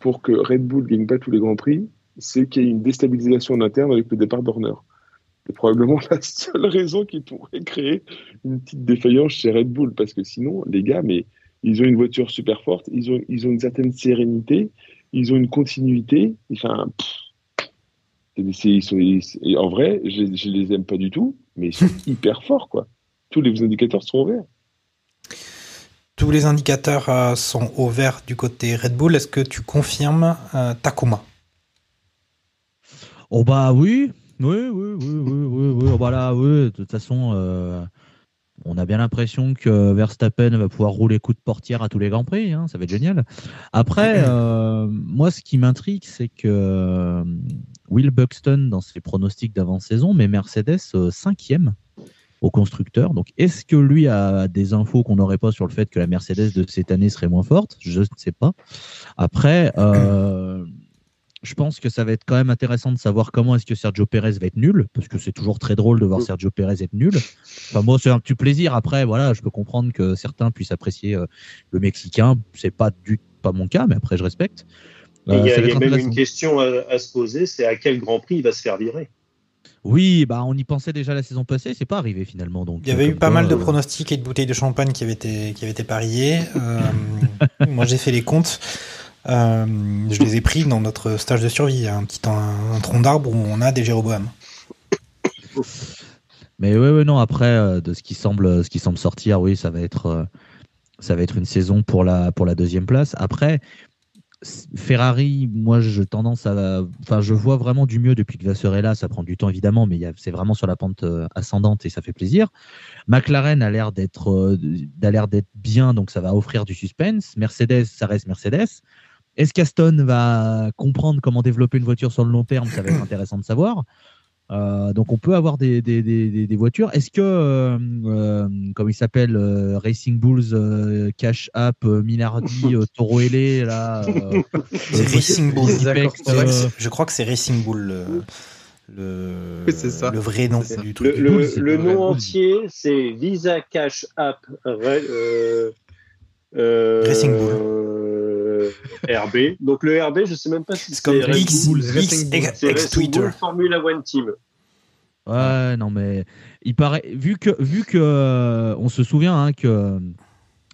pour que Red Bull gagne pas tous les grands prix, c'est qu'il y ait une déstabilisation en interne avec le départ d'Horner. C'est probablement la seule raison qui pourrait créer une petite défaillance chez Red Bull, parce que sinon, les gars, mais ils ont une voiture super forte, ils ont, ils ont une certaine sérénité, ils ont une continuité. Enfin, c'est- ils sont, en vrai, je, je les aime pas du tout, mais ils sont hyper forts, quoi. Tous les indicateurs sont au vert. Tous les indicateurs euh, sont au vert du côté Red Bull. Est-ce que tu confirmes euh, Takuma? Oh bah oui, oui, oui, oui, oui, oui, oui. Oh bah là, oui. De toute façon, euh, on a bien l'impression que Verstappen va pouvoir rouler coup de portière à tous les grands prix. hein, ça va être génial. Après, moi, ce qui m'intrigue, c'est que Will Buxton, dans ses pronostics d'avant-saison, met Mercedes cinquième au constructeur. Donc, est-ce que lui a des infos qu'on n'aurait pas sur le fait que la Mercedes de cette année serait moins forte? Je ne sais pas. Après, euh, je pense que ça va être quand même intéressant de savoir comment est-ce que Sergio Pérez va être nul, parce que c'est toujours très drôle de voir Sergio Pérez être nul. Enfin, moi, c'est un petit plaisir. Après, voilà, je peux comprendre que certains puissent apprécier euh, le Mexicain. C'est pas du pas mon cas, mais après, je respecte. Il y Euh, a, y être même une question à, à se poser, c'est à quel Grand Prix il va se faire virer? Oui, bah, on y pensait déjà la saison passée, c'est pas arrivé finalement. Donc, Il y avait euh, eu comme pas quoi, mal de euh, pronostics et de bouteilles de champagne qui avaient été, qui avaient été pariées. Euh, moi, j'ai fait les comptes. Euh, je les ai pris dans notre stage de survie, un petit un, un tronc d'arbre où on a des Jéroboam. Mais ouais, ouais, non. Après, euh, de ce qui semble, ce qui semble sortir, oui, ça va être, euh, ça va être une saison pour la pour la deuxième place. Après, Ferrari, moi, je tendance à, enfin, je vois vraiment du mieux depuis que Vasseur est là. Ça prend du temps évidemment, mais c'est vraiment sur la pente euh, ascendante et ça fait plaisir. McLaren a l'air d'être, euh, l'air d'être bien, donc ça va offrir du suspense. Mercedes, ça reste Mercedes. Est-ce qu'Aston va comprendre comment développer une voiture sur le long terme? Ça va être intéressant de savoir. Euh, donc on peut avoir des, des, des, des- des voitures. Est-ce que, euh, euh, comme il s'appelle, euh, Racing Bulls, euh, Cash App, euh, Minardi, euh, Toro Ele, là, C'est Racing Bull. Je crois que euh, c'est- Je crois que c'est Racing Bull, le, le, Oui, c'est ça. le vrai nom du truc. Le, le- nom vrai. entier, c'est Visa Cash App euh, euh, Euh, RB. Donc le RB, je sais même pas si C'est comme Red X, Bull. X. X, X Twitter. Formula One Team. Ouais, non, mais il paraît, vu que, vu que euh, on se souvient hein, que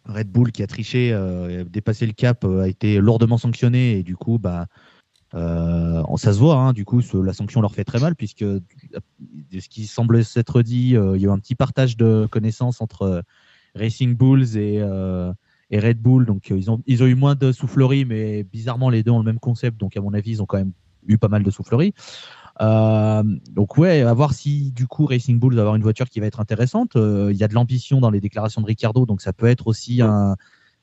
Red Bull qui a triché, euh, dépassé le cap, euh, a été lourdement sanctionné et du coup, bah, Euh, ça se voit, hein, du coup, ce- la sanction leur fait très mal, puisque de ce qui semble s'être dit, euh, il y a eu un petit partage de connaissances entre euh, Racing Bulls et, et Red Bull. Donc, euh, ils, ont, ils ont eu moins de souffleries, mais bizarrement, les deux ont le même concept. Donc, à mon avis, ils ont quand même eu pas mal de souffleries. Euh, donc, ouais, à voir si, du coup, Racing Bulls va avoir une voiture qui va être intéressante. Euh, Il y a de l'ambition dans les déclarations de Ricardo, donc ça peut être aussi un,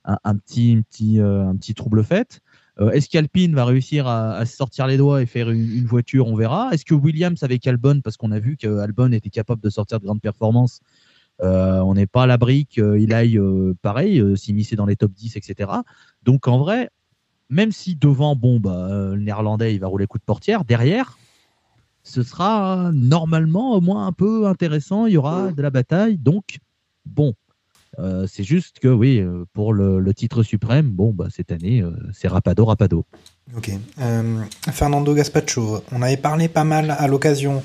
un, petit, petit, un petit trouble fait. Est-ce qu'Alpine va réussir à, sortir les doigts et faire une, une voiture? On verra. Est-ce que Williams avec Albon, parce qu'on a vu qu'Albon était capable de sortir de grandes performances, euh, on n'est pas à l'abri qu'il aille euh, pareil, euh, s'immiscer dans les top 10, etc. Donc en vrai, même si devant, bon, bah, euh, le néerlandais, il va rouler coup de portière, derrière, ce sera normalement au moins un peu intéressant. Il y aura de la bataille. Donc, bon, euh, c'est juste que oui, euh, pour le, le titre suprême, bon, bah, cette année, euh, c'est rapado, rapado. Ok. Euh, Fernando Gaspacho, on avait parlé pas mal à l'occasion.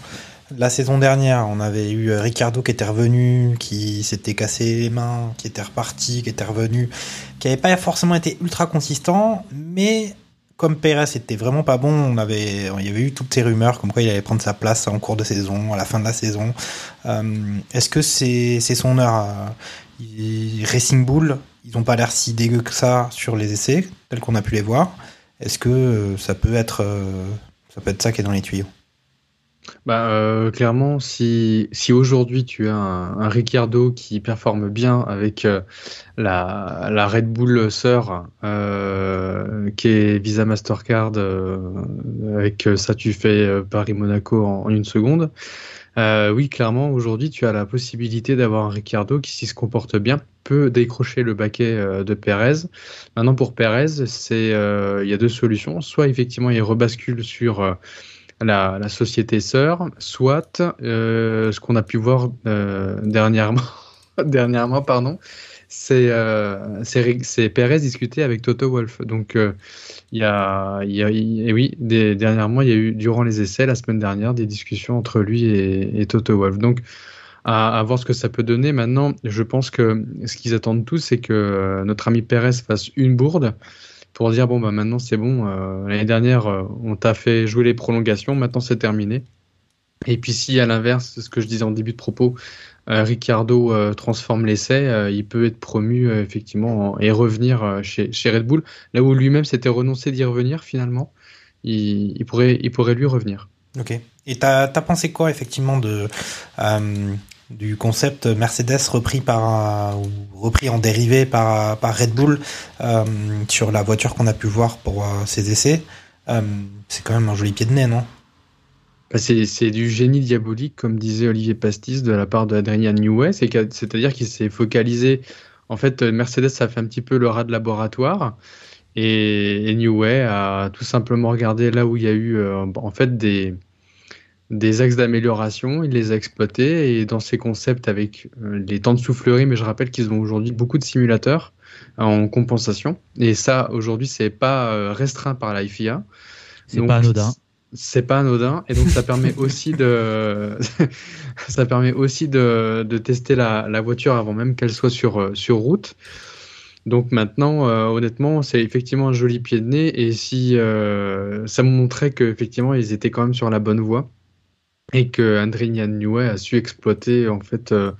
La saison dernière, on avait eu euh, Ricardo qui était revenu, qui s'était cassé les mains, qui était reparti, qui était revenu, qui n'avait pas forcément été ultra consistant, mais comme Perez était vraiment pas bon, on avait, il y avait eu toutes ces rumeurs comme quoi il allait prendre sa place en cours de saison, à la fin de la saison. Euh, Est-ce que c'est son heure il- Racing Bull, ils n'ont pas l'air si dégueux que ça sur les essais, tels qu'on a pu les voir. Est-ce que euh, ça peut être euh, ça peut être ça qui est dans les tuyaux? Bah, euh, clairement, si, si aujourd'hui tu as un, un Ricciardo qui performe bien avec euh, la, la Red Bull sœur euh, qui est Visa Mastercard, avec ça tu fais Paris-Monaco en, une seconde, oui, clairement, aujourd'hui tu as la possibilité d'avoir un Ricciardo qui, s'il se comporte bien, peut décrocher le baquet de Perez. Maintenant, pour euh, il y a deux solutions. Soit effectivement il rebascule sur la, société sœur, soit euh, ce qu'on a pu voir euh, dernièrement, pardon, c'est euh, c'est Perez discuter avec Toto Wolff. Donc il y oui, dernièrement il y a eu durant les essais la semaine dernière des discussions entre lui et, Toto Wolff. Donc à, à voir ce que ça peut donner. Maintenant, je pense que ce qu'ils attendent tous, c'est que notre ami Perez fasse une bourde pour dire bon bah maintenant c'est bon euh, l'année dernière euh, on t'a fait jouer les prolongations maintenant c'est terminé. Et puis si à l'inverse ce que je disais en début de propos euh, Ricardo transforme l'essai il peut être promu effectivement en- et revenir chez, Red Bull. Là où lui-même s'était renoncé d'y revenir finalement il, pourrait lui revenir. Ok. Et t'as as pensé quoi effectivement de du concept Mercedes repris par repris en dérivé par par Red Bull euh, sur la voiture qu'on a pu voir pour euh, ces essais Euh, C'est quand même un joli pied de nez, non? Bah, c'est du génie diabolique, comme disait Olivier Pastis de la part de Adrien Newey. C'est-à-dire qu'il s'est focalisé. En fait, Mercedes, ça fait un petit peu le rat de laboratoire. Et, et Newey a tout simplement regardé là où il y a eu en fait des, des axes d'amélioration. Il les a exploités. Et dans ces concepts avec euh, les temps de soufflerie, mais je rappelle qu'ils ont aujourd'hui beaucoup de simulateurs en compensation. Et ça, aujourd'hui, c'est pas euh, restreint par la FIA. C'est pas anodin. c'est pas anodin et donc ça permet aussi de ça permet aussi de, de tester la, la voiture avant même qu'elle soit sur euh, sur route. Donc maintenant, euh, honnêtement, c'est effectivement un joli pied de nez et si euh, ça me montrait que effectivement ils étaient quand même sur la bonne voie et que André Newey a su exploiter en fait euh,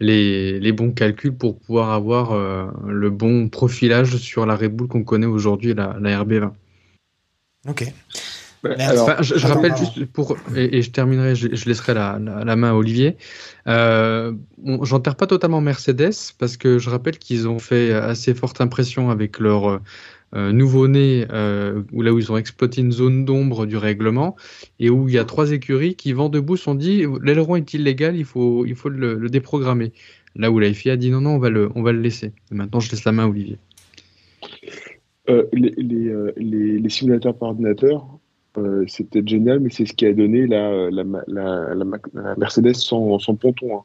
les, les bons calculs pour pouvoir avoir euh, le bon profilage sur la Red Bull qu'on connaît aujourd'hui, la, la RB20. Ok. Enfin, je, je rappelle juste pour et, et je terminerai, je, je laisserai la, la, la main à Olivier. Euh, bon, J'enterre pas totalement Mercedes parce que je rappelle qu'ils ont fait assez forte impression avec leur euh, nouveau-né, euh, où là où ils ont exploité une zone d'ombre du règlement et où il y a trois écuries qui vent debout sont dit l'aileron est illégal, il faut il faut le, déprogrammer. Là où la FIA a dit non non on va le on va le laisser. Maintenant je laisse la main à Olivier. Euh, les, euh, les- les simulateurs par ordinateur, euh, c'est peut-être génial, mais c'est ce qui a donné la, la, la Mercedes sans, sans ponton, hein,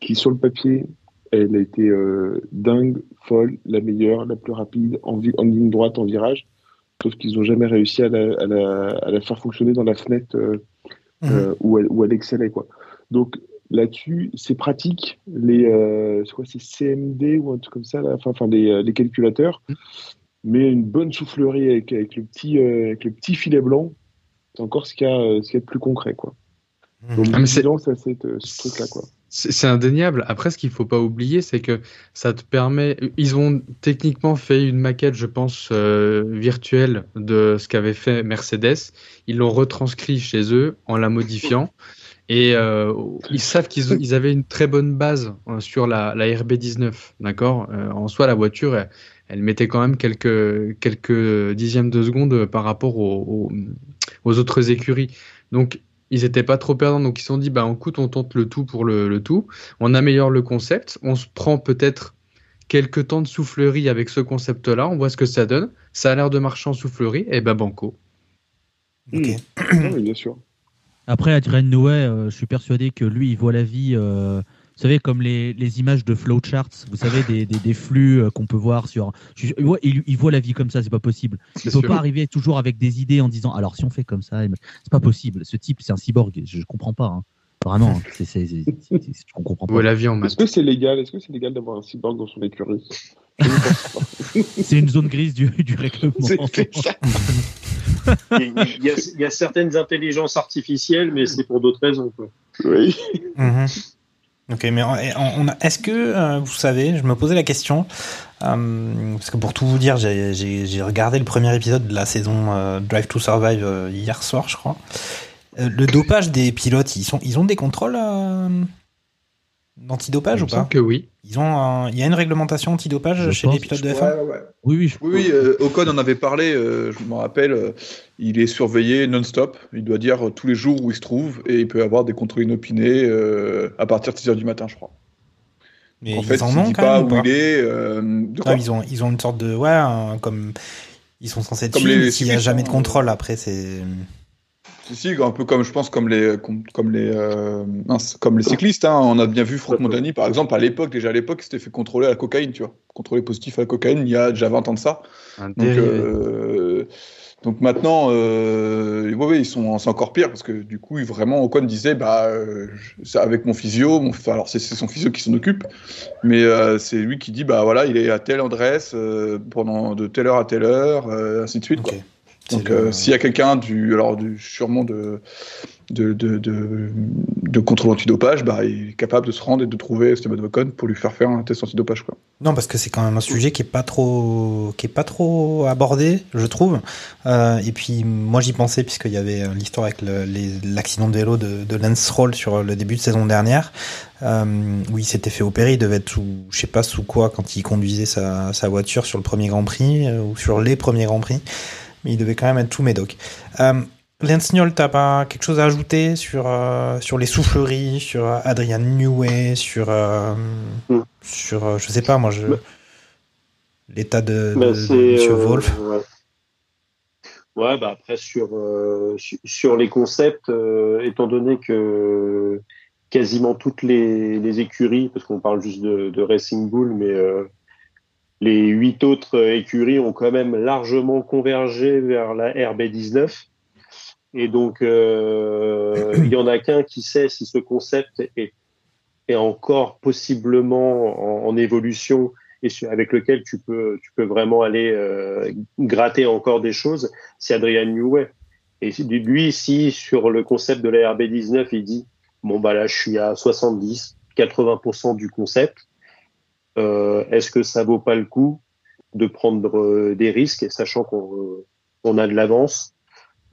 qui sur le papier, elle a été euh, dingue, folle, la meilleure, la plus rapide, en, ligne droite, en virage, sauf qu'ils n'ont jamais réussi à la, à, la, à la faire fonctionner dans la fenêtre euh, euh, où, elle, où elle excellait. Quoi. Donc là-dessus, c'est pratique. Les, euh, c'est quoi, c'est CMD ou un truc comme ça, là, enfin, enfin les, les calculateurs mais une bonne soufflerie avec, avec le petit euh, avec le petit filet blanc, c'est encore ce qu'il y a ce qu'il y a de plus concret quoi. Donc Ah, mais c'est- à cette, euh, ce truc là quoi. C'est indéniable. Après, ce qu'il faut pas oublier, c'est que ça te permet. Ils ont techniquement fait une maquette, je pense, euh, virtuelle de ce qu'avait fait Mercedes. Ils l'ont retranscrit chez eux en la modifiant. Et euh, ils savent qu'ils avaient une très bonne base euh, sur la, la RB19, d'accord? Euh, En soi, la voiture, elle, mettait quand même quelques, quelques dixièmes de seconde par rapport aux, aux, aux autres écuries. Donc, ils étaient pas trop perdants, donc ils se sont dit, bah, écoute, on tente le tout pour le, le tout, on améliore le concept, on se prend peut-être quelques temps de soufflerie avec ce concept-là, on voit ce que ça donne, ça a l'air de marcher en soufflerie, et ben banco. Ok. oui, bien sûr. Après, Adrien Noé, euh, je suis persuadé que lui, il voit la vie, euh, vous savez, comme les, les images de flowcharts, vous savez, des, des, des flux euh, qu'on peut voir sur. il, voit, il, il voit la vie comme ça, c'est pas possible. Il peut sûr. pas arriver toujours avec des idées en disant alors si on fait comme ça, c'est pas possible. Ce type, c'est un cyborg, je, je comprends pas. hein. Vraiment, hein. c'est, c'est, c'est, je comprends pas. Voit la vie en Est-ce que c'est légal Est-ce que c'est légal d'avoir un cyborg dans son écurie? Je ne pense pas. C'est une zone grise du, du règlement. Il y, a- il y certaines intelligences artificielles, mais c'est pour d'autres raisons. Quoi. Oui. Mhm. Ok, mais on- est-ce que euh, vous savez, je me posais la question, euh, parce que pour tout vous dire, j'ai- regardé le premier épisode de la saison euh, Drive to Survive hier soir, je crois. Le dopage des pilotes, ils, ils ont des contrôles d'antidopage Il ou pas que oui. Ils ont un- Il y a une réglementation antidopage Je chez pense, les pilotes de Ouais, F1 ouais, ouais. Oui, oui, je- Oui, oui, euh, Ocon en avait parlé, euh, je me rappelle, euh, il est surveillé non-stop, il doit dire euh, tous les jours où il se trouve, et il peut avoir des contrôles inopinés euh, à partir de 6h du matin, je crois. Mais en ils fait, en il ont dit quand pas même où pas il est. euh, de Non, quoi ils, ont, ils ont une sorte de. Ouais, un- comme. Ils sont censés être s'il n'y a jamais de contrôle, après, c'est. Si, si, un peu comme je pense comme les comme, comme les euh, comme les cyclistes. Hein. On a bien vu Franck Montagny, par exemple, à l'époque déjà à l'époque, il s'était fait contrôler à la cocaïne, tu vois, contrôler positif à la cocaïne. Il y a déjà 20 ans de ça. Donc, euh, donc maintenant, euh, ouais, ouais, ils sont, c'est encore pire parce que du coup, vraiment, Ocon disait, bah, euh, je- avec mon physio, mon, enfin, alors c'est son physio qui s'en occupe, mais c'est lui qui dit, bah voilà, il est à telle adresse pendant de telle heure à telle heure, ainsi de suite. Quoi. Donc, le- euh, s'il y a quelqu'un du, alors du, sûrement de, de, de, de, de contrôle antidopage, bah, il est capable de se rendre et de trouver Esteban Ocon pour lui faire faire un test antidopage. Quoi. Non, parce que c'est quand même un sujet qui est pas trop, qui est pas trop abordé, je trouve. Euh, et puis moi j'y pensais puisqu'il y avait euh, l'histoire avec le- l'accident de vélo de, de Lance Stroll sur le début de saison dernière, euh, où il s'était fait opérer. Il devait être sous, je sais pas sous quoi quand il conduisait sa, sa voiture sur le premier Grand Prix euh, ou sur les premiers Grands Prix, mais il devait quand même être tout médoc. Euh, Niol, t'as pas quelque chose à ajouter sur euh, sur les souffleries, sur euh, Adrian Newey, sur euh, Mm. sur euh, je sais pas moi je l'état de, de- de c'est, Monsieur Wolf. Ouais. Ouais, bah après sur su- sur les concepts, étant donné que quasiment toutes les, les écuries, parce qu'on parle juste de, de Racing Bull, mais les huit autres écuries ont quand même largement convergé vers la RB19. Et donc, euh, il y en a qu'un qui sait si ce concept est, est encore possiblement en, en évolution et sur- avec lequel tu peux, tu peux vraiment aller euh, gratter encore des choses, c'est Adrian Newey. Et lui, si sur le concept de la RB19, il dit bon bah là je suis à 70, 80% du concept, est-ce que ça vaut pas le coup de prendre euh, des risques, sachant qu'on euh, on a de l'avance,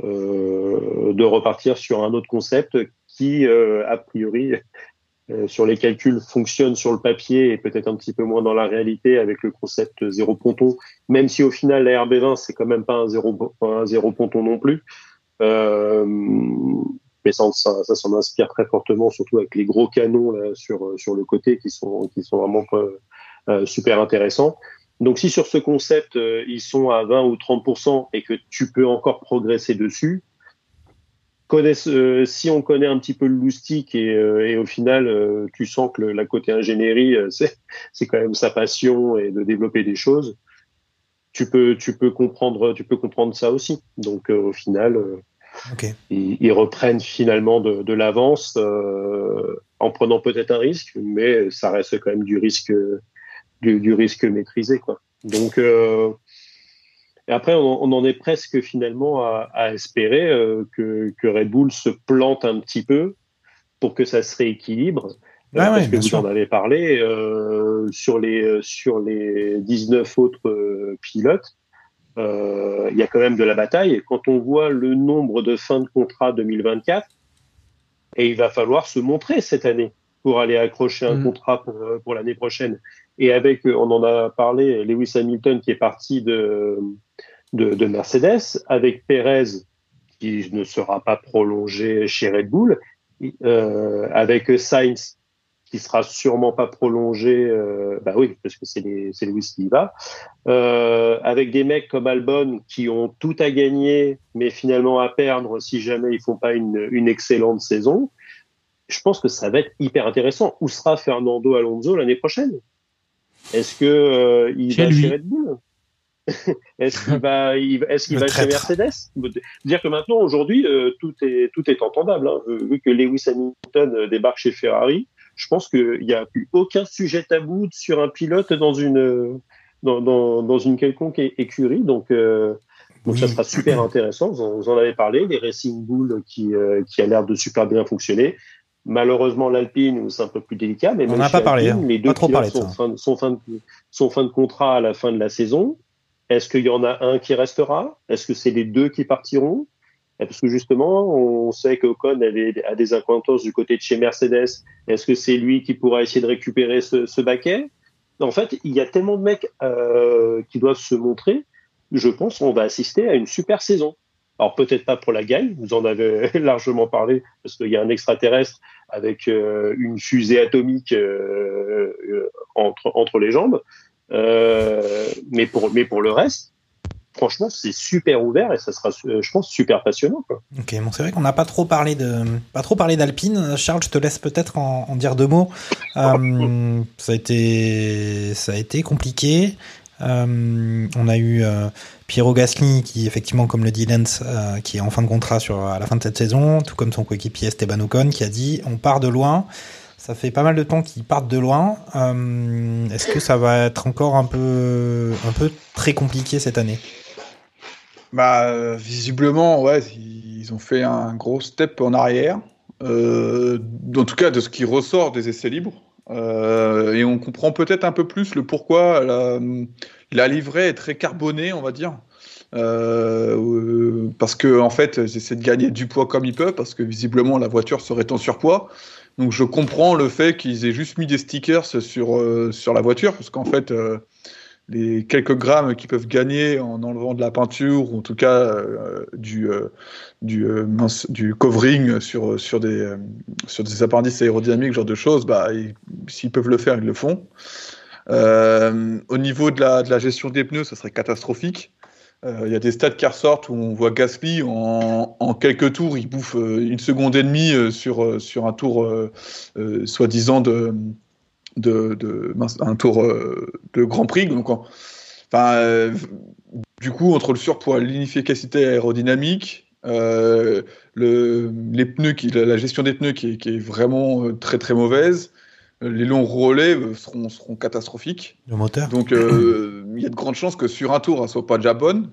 euh, de repartir sur un autre concept qui, euh, a priori, euh, sur les calculs fonctionne sur le papier et peut-être un petit peu moins dans la réalité avec le concept zéro ponton, même si au final la RB20 c'est quand même pas un zéro, un zéro ponton non plus. Euh, mais ça, ça, ça s'en inspire très fortement, surtout avec les gros canons là, sur, sur le côté qui sont, qui sont vraiment euh, euh, super intéressants. Donc si sur ce concept euh, ils sont à 20 ou 30% et que tu peux encore progresser dessus, euh, si on connaît un petit peu le loustic et, euh, et au final euh, tu sens que le, la côté ingénierie euh, c'est quand même sa passion et de développer des choses, tu peux tu peux comprendre tu peux comprendre ça aussi. Donc euh, au final euh, ils, ils reprennent finalement de, de l'avance euh, en prenant peut-être un risque, mais ça reste quand même du risque du, du risque maîtrisé quoi. Donc euh, Et après, on, on en est presque finalement à, à espérer euh, que, que Red Bull se plante un petit peu pour que ça se rééquilibre. Euh, Ah ouais, parce que vous sûr. en avez parlé sur les sur les 19 autres pilotes. euh, Il y a quand même de la bataille. Et quand on voit le nombre de fins de contrat 2024, et il va falloir se montrer cette année pour aller accrocher un Mm. contrat pour, pour l'année prochaine. Et avec, euh, on en a parlé, Lewis Hamilton qui est parti de, de, de Mercedes, avec Perez qui ne sera pas prolongé chez Red Bull, euh, avec Sainz qui sera sûrement pas prolongé, euh, bah oui, parce que c'est Lewis qui y va, euh, avec des mecs comme Albon qui ont tout à gagner, mais finalement à perdre si jamais ils font pas une excellente saison. Je pense que ça va être hyper intéressant. Où sera Fernando Alonso l'année prochaine? Est-ce que euh, il Chez va lui. chez Red Bull Est-ce qu'il va, est-ce qu'il va chez. Mercedes Dire que maintenant, aujourd'hui, euh, tout est tout est entendable. Hein. Vu que Lewis Hamilton euh, débarque chez Ferrari, je pense qu'il n'y a plus aucun sujet tabou sur un pilote dans une dans, dans, dans une quelconque écurie. Donc euh, donc Oui. ça sera super intéressant. Vous en, vous en avez parlé, les Racing Bull qui euh, qui a l'air de super bien fonctionner. Malheureusement, l'Alpine, c'est un peu plus délicat, mais On même pas parlé, Alpine, hein. les Pas deux trop pilotes parlé sont fin, de- sont fin de sont fin de contrat à la fin de la saison. Est-ce qu'il y en a un qui restera? Est-ce que c'est les deux qui partiront? Parce que justement, on sait qu'Ocon avait- a des acquaintances du côté de chez Mercedes. Est-ce que c'est lui qui pourra essayer de récupérer ce, ce baquet? En fait, il y a tellement de mecs euh, qui doivent se montrer. Je pense qu'on va assister à une super saison. Alors peut-être pas pour la gagne, vous en avez largement parlé, parce qu'il y a un extraterrestre avec euh, une fusée atomique euh, euh, entre, entre les jambes. Euh, mais pour mais pour le reste, franchement, c'est super ouvert et ça sera, je pense, super passionnant. Quoi. Ok, bon, c'est vrai qu'on n'a pas trop parlé de, pas trop parlé d'Alpine. Charles, je te laisse peut-être en, en dire deux mots. Euh, ça a été, ça a été compliqué. Euh, on a eu euh, Piero Gasly qui, effectivement, comme le dit Lens, euh, qui est en fin de contrat sur à la fin de cette saison, tout comme son coéquipier Esteban Ocon, qui a dit on part de loin. Ça fait pas mal de temps qu'ils partent de loin. Est-ce que ça va être encore un peu, un peu très compliqué cette année? Bah, visiblement, ouais, ils ont fait un gros step en arrière. En tout cas, de ce qui ressort des essais libres. Euh, et on comprend peut-être un peu plus le pourquoi la, livrée est très carbonée, on va dire. Euh, euh, parce que en fait, ils essaient de gagner du poids comme ils peuvent, parce que visiblement la voiture serait en surpoids. Donc je comprends le fait qu'ils aient juste mis des stickers sur, sur la voiture, parce qu'en fait, les quelques grammes qu'ils peuvent gagner en enlevant de la peinture, ou en tout cas euh, du, euh, euh, du covering sur, sur, des, sur des appendices aérodynamiques, genre de choses, bah, ils- s'ils peuvent le faire, ils le font. Au niveau de la, de la gestion des pneus, ça serait catastrophique. Il y a des stats qui ressortent où on voit Gasly en, en quelques tours, il bouffe une seconde et demie sur, sur un tour soi-disant de, de, un tour euh, de Grand Prix. Donc, en- enfin, euh, du coup, entre le surpoids, l'inefficacité aérodynamique, euh, le, les pneus, qui, la, la gestion des pneus qui est, qui est vraiment euh, très très mauvaise, les longs relais euh, seront, seront catastrophiques. Le moteur Donc, il y a de grandes chances que sur un tour, elle soit pas déjà bonne.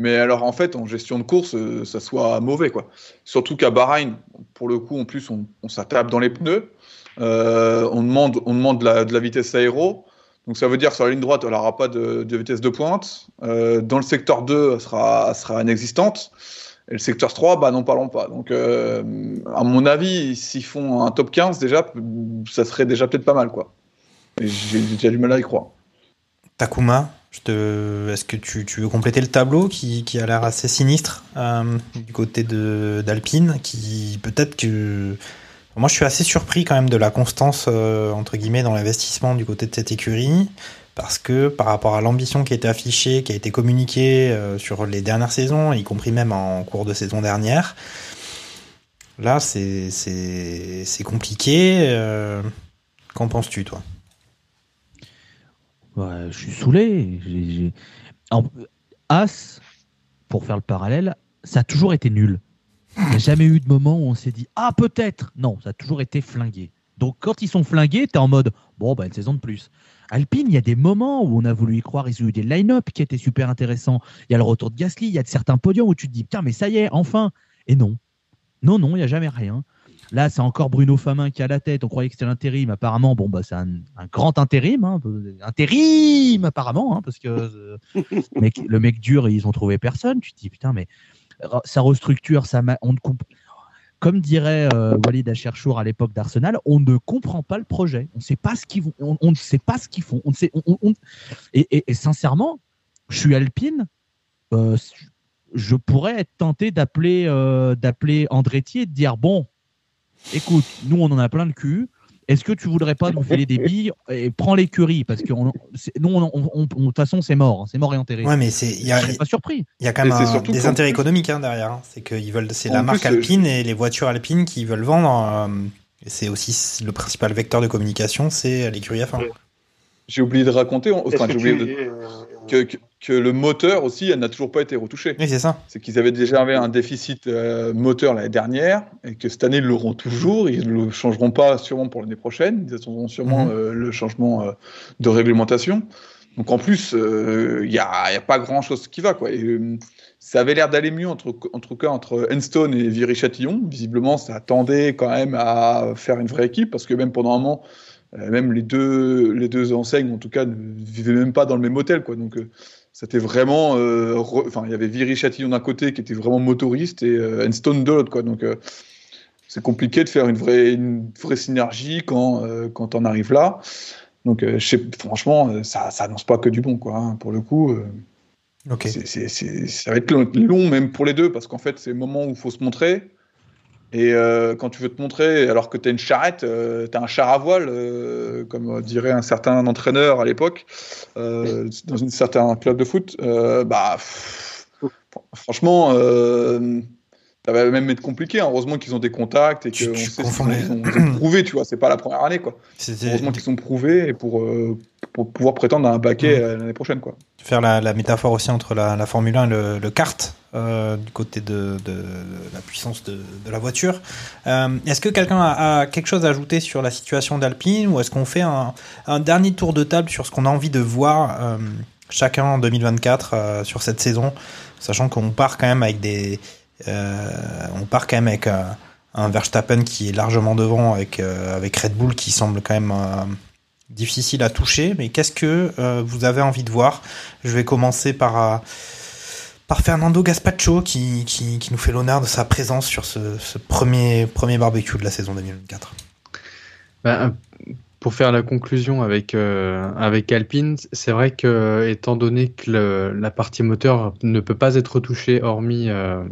Mais alors, en fait, en gestion de course, ça soit mauvais, quoi. Surtout qu'à Bahreïn, pour le coup, en plus, on, on s'attaque dans les pneus. Euh, on demande, on demande de la, de la vitesse aéro. Donc, ça veut dire sur la ligne droite, elle n'aura pas de, de vitesse de pointe. Euh, dans le secteur 2, elle sera, sera inexistante. Et le secteur 3, bah, n'en parlons pas. Donc, euh, à mon avis, s'ils font un top 15, déjà, ça serait déjà peut-être pas mal, quoi. J'ai du mal à y croire. Takuma, te... est-ce que tu, tu veux compléter le tableau qui, qui a l'air assez sinistre du côté d'Alpine, qui peut-être que moi je suis assez surpris quand même de la constance euh, entre guillemets dans l'investissement du côté de cette écurie, parce que par rapport à l'ambition qui a été affichée, qui a été communiquée euh, sur les dernières saisons, y compris même en cours de saison dernière, là c'est compliqué. euh, Qu'en penses-tu toi? Ouais, je suis saoulé. As, pour faire le parallèle, ça a toujours été nul. Il n'y a jamais eu de moment où on s'est dit Ah, peut-être Non, ça a toujours été flingué. Donc quand ils sont flingués, tu es en mode bon, bah, une saison de plus. Alpine, il y a des moments où on a voulu y croire, ils ont eu des line-up qui étaient super intéressants. Il y a le retour de Gasly, il y a de certains podiums où tu te dis putain, mais ça y est, enfin. Et non. Non, non, il n'y a jamais rien. Là, c'est encore Bruno Famin qui a la tête. On croyait que c'était l'intérim. Apparemment, bon, bah, c'est un, grand intérim. Hein. Intérim, apparemment, hein, parce que euh, le mec dur, ils ont trouvé personne. Tu te dis, putain, mais ça restructure, comme dirait euh, Walid Acherchour à l'époque d'Arsenal, on ne comprend pas le projet. On ne sait pas ce qu'ils on, on, ne sait pas ce qu'ils font. Et, sincèrement, je suis alpine. Euh, je pourrais être tenté d'appeler euh, d'appeler Andretti et de dire bon, écoute, nous on en a plein le cul. Est-ce que tu voudrais pas nous filer des billes et prends l'écurie? Parce que nous, de toute façon, c'est mort, hein, c'est mort et enterré. Ouais, mais c'est, il y a, pas surpris. Il y a quand même des intérêts économiques hein, derrière. Hein. C'est qu'ils veulent, c'est la marque Alpine et les voitures Alpine qui veulent vendre. Euh, c'est aussi le principal vecteur de communication, c'est l'écurie F1. J'ai oublié de raconter, enfin, j'ai oublié de, que, que, le moteur aussi, elle n'a toujours pas été retouchée. Oui, c'est ça. C'est qu'ils avaient déjà un déficit euh, moteur l'année dernière et que cette année, ils l'auront toujours. Ils ne le changeront pas sûrement pour l'année prochaine. Ils attendront sûrement mhm. euh, le changement euh, de réglementation. Donc en plus, il n'y a, a, pas grand-chose qui va. Quoi. Et, ça avait l'air d'aller mieux, entre, en tout cas, entre Enstone et Viry-Châtillon. Visiblement, ça attendait quand même à faire une vraie équipe parce que même pendant un moment, même les deux, les deux enseignes, en tout cas, ne vivaient même pas dans le même hôtel. Quoi. Donc, c'était vraiment. Euh, enfin, il y avait Viry Châtillon d'un côté qui était vraiment motoriste et Enstone de l'autre. Quoi. Donc, c'est compliqué de faire une vraie, une vraie synergie quand, quand on arrive là. Donc, franchement, ça, ça annonce pas que du bon, quoi. Hein, pour le coup. Okay. ça va être long, même pour les deux, parce qu'en fait, c'est le moment où il faut se montrer. Et euh, quand tu veux te montrer, alors que tu as une charrette, euh, un char à voile, euh, comme dirait un certain entraîneur à l'époque, dans un certain club de foot, bah, franchement, ça va même être compliqué. Hein. Heureusement qu'ils ont des contacts et qu'ils ont, prouvé, tu vois. C'est pas la première année, quoi. Heureusement qu'ils sont prouvés et pour, pour pouvoir prétendre à un paquet mmh. l'année prochaine, quoi. Faire la, métaphore aussi entre la, Formule 1 et le kart euh, du côté de, la puissance de, la voiture. Euh, est-ce que quelqu'un a, quelque chose à ajouter sur la situation d'Alpine ou est-ce qu'on fait un, dernier tour de table sur ce qu'on a envie de voir euh, chacun en 2024 sur cette saison, sachant qu'on part quand même avec des, on part quand même avec un Verstappen qui est largement devant avec avec Red Bull qui semble quand même difficile à toucher. Mais qu'est-ce que vous avez envie de voir? Je vais commencer par par Fernando Gaspacho qui, qui, nous fait l'honneur de sa présence sur ce, premier, premier barbecue de la saison 2024. Ben, pour faire la conclusion avec, euh, avec Alpine, c'est vrai que étant donné que la partie moteur ne peut pas être touchée hormis euh,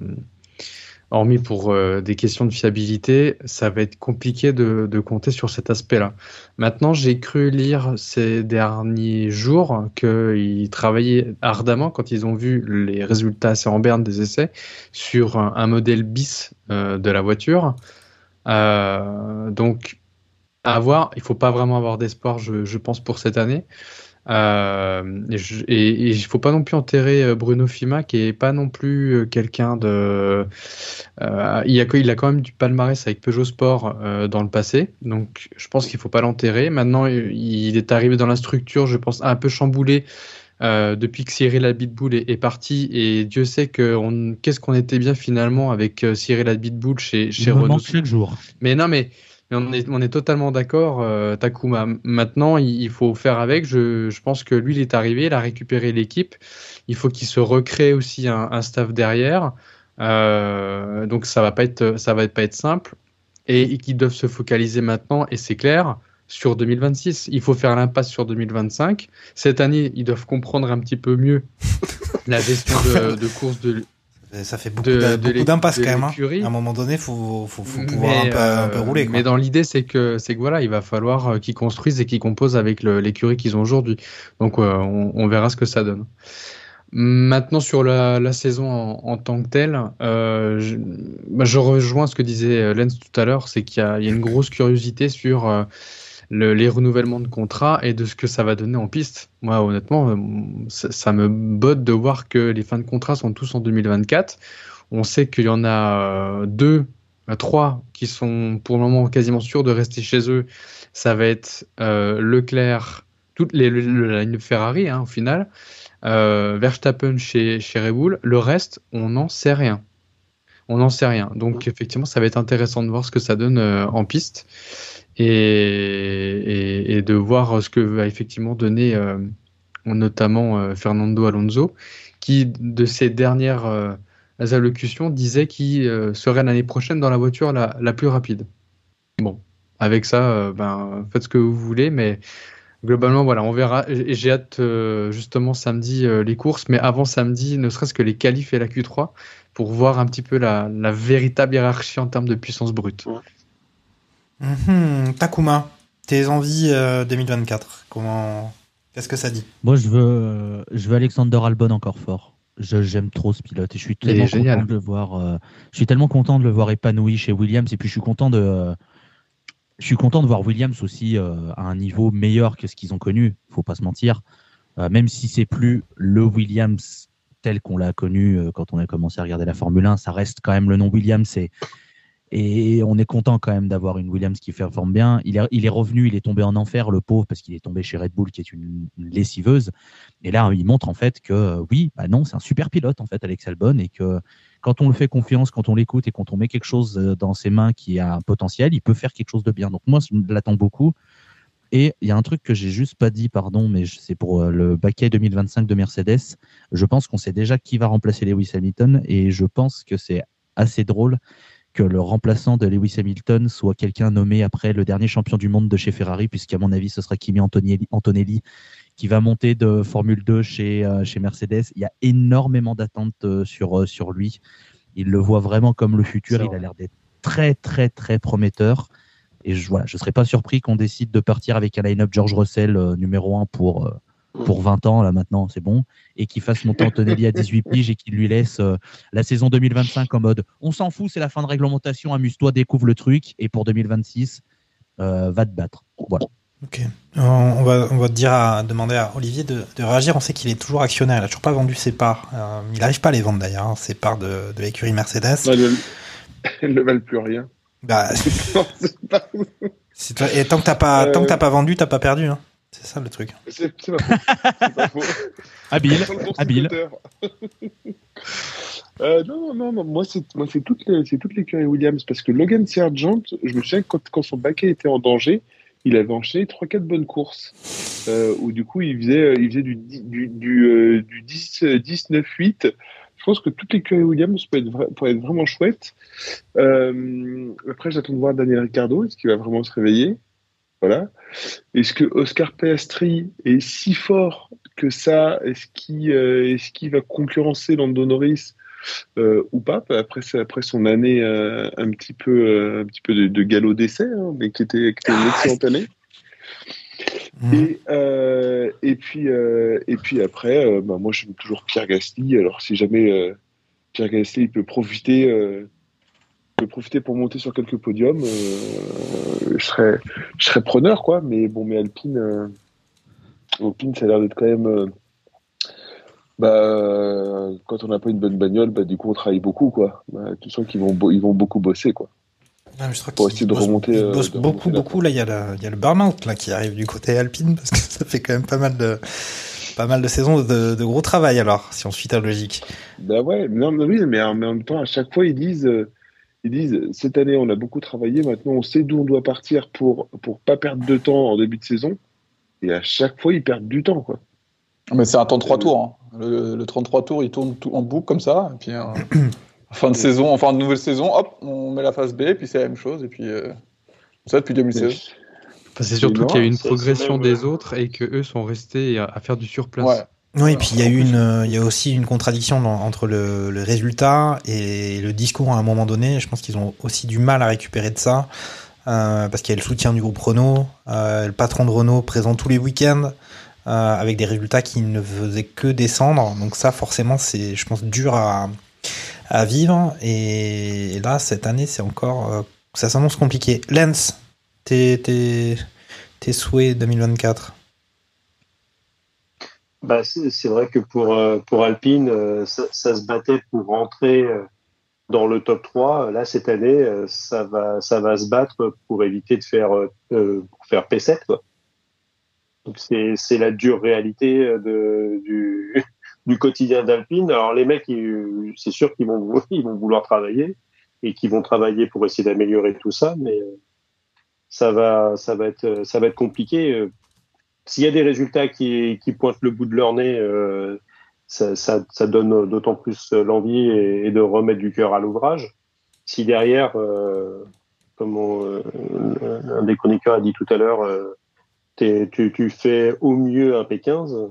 hormis pour euh, des questions de fiabilité, ça va être compliqué de, compter sur cet aspect-là. Maintenant, j'ai cru lire ces derniers jours qu'ils travaillaient ardemment quand ils ont vu les résultats assez en berne des essais sur un, modèle bis euh, de la voiture. Euh, donc, à voir, il faut pas vraiment avoir d'espoir, je, pense, pour cette année. Euh, et il faut pas non plus enterrer euh, Bruno Fima, qui est pas non plus euh, quelqu'un de. Euh, il, a, il a quand même du palmarès avec Peugeot Sport euh, dans le passé, donc je pense qu'il faut pas l'enterrer. Maintenant, il est arrivé dans la structure, je pense, un peu chamboulé. Depuis que Cyril Abitboul est, est, parti et Dieu sait que qu'est-ce qu'on était bien finalement avec Cyril Abitboul chez chez Renault. chaque jour. Mais non mais on est, totalement d'accord, euh, Takuma. Maintenant, il, faut faire avec. Je, pense que lui, il est arrivé, il a récupéré l'équipe. Il faut qu'il se recrée aussi un, staff derrière. Euh, donc ça va pas être, ça va pas être simple. Et, et qu'ils doivent se focaliser maintenant, et c'est clair, sur 2026. Il faut faire l'impasse sur 2025. Cette année, ils doivent comprendre un petit peu mieux la gestion de, de course de, ça fait beaucoup d'impasse quand même. Hein. À un moment donné, il faut, faut, faut, pouvoir un, peu, un, peu, rouler. Quoi. Mais dans l'idée, c'est que, c'est que voilà, il va falloir euh, qu'ils construisent et qu'ils composent avec l'écurie qu'ils ont aujourd'hui. Donc, euh, on, on, verra ce que ça donne. Maintenant, sur la, la saison en, en, tant que telle, euh, je, bah, je, rejoins ce que disait euh, Lens tout à l'heure, c'est qu'il y, y, a une grosse curiosité sur les renouvellements de contrats et de ce que ça va donner en piste. Moi, honnêtement, euh, ça, me botte de voir que les fins de contrat sont tous en 2024. On sait qu'il y en a euh, deux euh, trois qui sont pour le moment quasiment sûrs de rester chez eux. Ça va être euh, Leclerc, toute les, le- le- la ligne de Ferrari hein, au final, euh, Verstappen chez, chez Red Bull. Le reste, on n'en sait rien. On n'en sait rien. Donc effectivement, ça va être intéressant de voir ce que ça donne euh, en piste et, et, et de voir ce que va effectivement donner euh, notamment euh, Fernando Alonso, qui de ses dernières euh, allocutions disait qu'il euh, serait l'année prochaine dans la voiture la, la plus rapide. Bon, avec ça, euh, ben faites ce que vous voulez, mais globalement voilà, on verra. J'ai hâte euh, justement samedi les courses, mais avant samedi, ne serait-ce que les qualifs et la Q3 pour voir un petit peu la, la véritable hiérarchie en termes de puissance brute. Mhm, Takuma, tes envies euh, 2024, comment Qu'est-ce que ça dit? Moi, je veux, euh, je veux Alexander Albon encore fort. Je- J'aime trop ce pilote et je suis Il tellement génial. content de le voir. euh, je suis tellement content de le voir épanoui chez Williams et puis je suis content de, euh, je suis content de voir Williams aussi euh, à un niveau meilleur que ce qu'ils ont connu. Faut pas se mentir. Euh, même si c'est plus le Williams tel qu'on l'a connu euh, quand on a commencé à regarder la Formule 1, ça reste quand même le nom Williams et et on est content quand même d'avoir une Williams qui performe bien. Il est, il est revenu, il est tombé en enfer, le pauvre, parce qu'il est tombé chez Red Bull, qui est une, lessiveuse. Et là, il montre en fait que euh, oui, bah non, c'est un super pilote en fait, Alex Albon, et que quand on le fait confiance, quand on l'écoute et quand on met quelque chose euh, dans ses mains qui a un potentiel, il peut faire quelque chose de bien. Donc moi, je l'attends beaucoup. Et il y a un truc que j'ai juste pas dit, pardon, mais c'est pour euh, le baquet 2025 de Mercedes. Je pense qu'on sait déjà qui va remplacer Lewis Hamilton, et je pense que c'est assez drôle que le remplaçant de Lewis Hamilton soit quelqu'un nommé après le dernier champion du monde de chez Ferrari, puisqu'à mon avis, ce sera Kimi Antonelli, Antonelli qui va monter de Formule 2 chez, euh, chez Mercedes. Il y a énormément d'attentes euh, sur, euh, sur lui. Il le voit vraiment comme le futur. Il a l'air d'être très, très, très prometteur. Et je voilà, je serais pas surpris qu'on décide de partir avec un line-up George Russell euh, numéro 1 pour, euh, pour 20 ans, là maintenant, c'est bon, et qu'il fasse monter Antonelli à 18 piges et qu'il lui laisse euh, la saison 2025 en mode on s'en fout, c'est la fin de réglementation, amuse-toi, découvre le truc, et pour 2026, euh, va te battre. Voilà. Ok. On va, on va te dire à demander à Olivier de, de réagir. On sait qu'il est toujours actionnaire. Il a toujours pas vendu ses parts. Euh, il n'arrive pas à les vendre d'ailleurs, hein, ses parts de, de l'écurie Mercedes. Bah, le- Elles ne valent plus rien. Bah, c'est toi- et tant que t'as pas, tant que t'as pas vendu, t'as pas perdu. Hein. C'est ça le truc. C'est pas faux. C'est pas faux. Habile, habile. Euh, non, non, non, moi c'est moi c'est toutes les c'est toutes les Williams parce que Logan Sargent, je me souviens que quand, quand son baquet était en danger, il avait enchaîné trois quatre bonnes courses euh, où du coup il faisait il faisait du dix- du du, euh, du 10 euh, 10 9 8. Je pense que toutes les curries Williams peuvent être, vra- pourraient être vraiment chouettes. Euh, après j'attends de voir Daniel Ricciardo, est-ce qu'il va vraiment se réveiller? Voilà. Est-ce que Oscar Piastri est si fort que ça? Est-ce qu'il euh, va concurrencer Lando Norris euh, ou pas? Après, après son année euh, un petit peu un petit peu de, de galop d'essai, hein, mais qui était, qui était une excellente année. Et, euh, et puis euh, et puis après, euh, bah, moi j'aime toujours Pierre Gasly. Alors si jamais Pierre Gasly peut profiter peut profiter pour monter sur quelques podiums, euh, je serais je serais preneur quoi. Mais bon, mais Alpine euh, Alpine ça a l'air d'être quand même euh, bah, quand on n'a pas une bonne bagnole, bah, du coup, on travaille beaucoup, quoi. Bah, tu sens qu'ils vont, ils vont beaucoup bosser, quoi. Mais je crois Pour essayer de bosse- remonter. il euh, bosse de beaucoup, remonter beaucoup. Là, il y a le, y a le burn-out là qui arrive du côté Alpine parce que ça fait quand même pas mal de, pas mal de saisons de, de gros travail alors, si on suit ta logique. Bah ouais, mais non, mais oui, mais en même temps, à chaque fois, ils disent, euh, ils disent, cette année, on a beaucoup travaillé, maintenant, on sait d'où on doit partir pour, pour pas perdre de temps en début de saison. Et à chaque fois, ils perdent du temps, quoi. Mais c'est un temps de 3 tours. hein. Le, le 33 tours, il tourne tout en boucle comme ça. Et puis, euh, en fin de saison, en fin de nouvelle saison, hop, on met la phase B, puis c'est la même chose. Et puis, euh, ça depuis 2016. Enfin, c'est surtout qu'il y a eu une progression même, des autres et que eux sont restés à, à faire du surplace. Ouais. Oui, et puis il y a eu une, euh, il y a aussi une contradiction dans- entre le, le résultat et le discours à un moment donné. Je pense qu'ils ont aussi du mal à récupérer de ça euh, parce qu'il y a le soutien du groupe Renault, euh, le patron de Renault présent tous les week-ends euh, avec des résultats qui ne faisaient que descendre. Donc ça, forcément, c'est, je pense, dur à, à vivre. Et, là, cette année, c'est encore, euh, ça s'annonce compliqué. Lens, tes, tes, tes souhaits 2024. Bah, c'est vrai que pour, euh, pour Alpine, euh, ça, se battait pour rentrer euh, dans le top 3. Là, cette année, ça va, ça va se battre pour éviter de faire, euh, pour faire P7. Quoi. Donc c'est, la dure réalité du, du quotidien d'Alpine. Alors les mecs, c'est sûr qu'ils vont, ils vont vouloir travailler et qu'ils vont travailler pour essayer d'améliorer tout ça, mais ça va, ça va être, ça va être compliqué. S'il y a des résultats qui, qui pointent le bout de leur nez, euh, ça, ça, ça donne d'autant plus l'envie et, de remettre du cœur à l'ouvrage. Si derrière, euh, comme on, euh, un des chroniqueurs a dit tout à l'heure, euh, tu, tu fais au mieux un P15,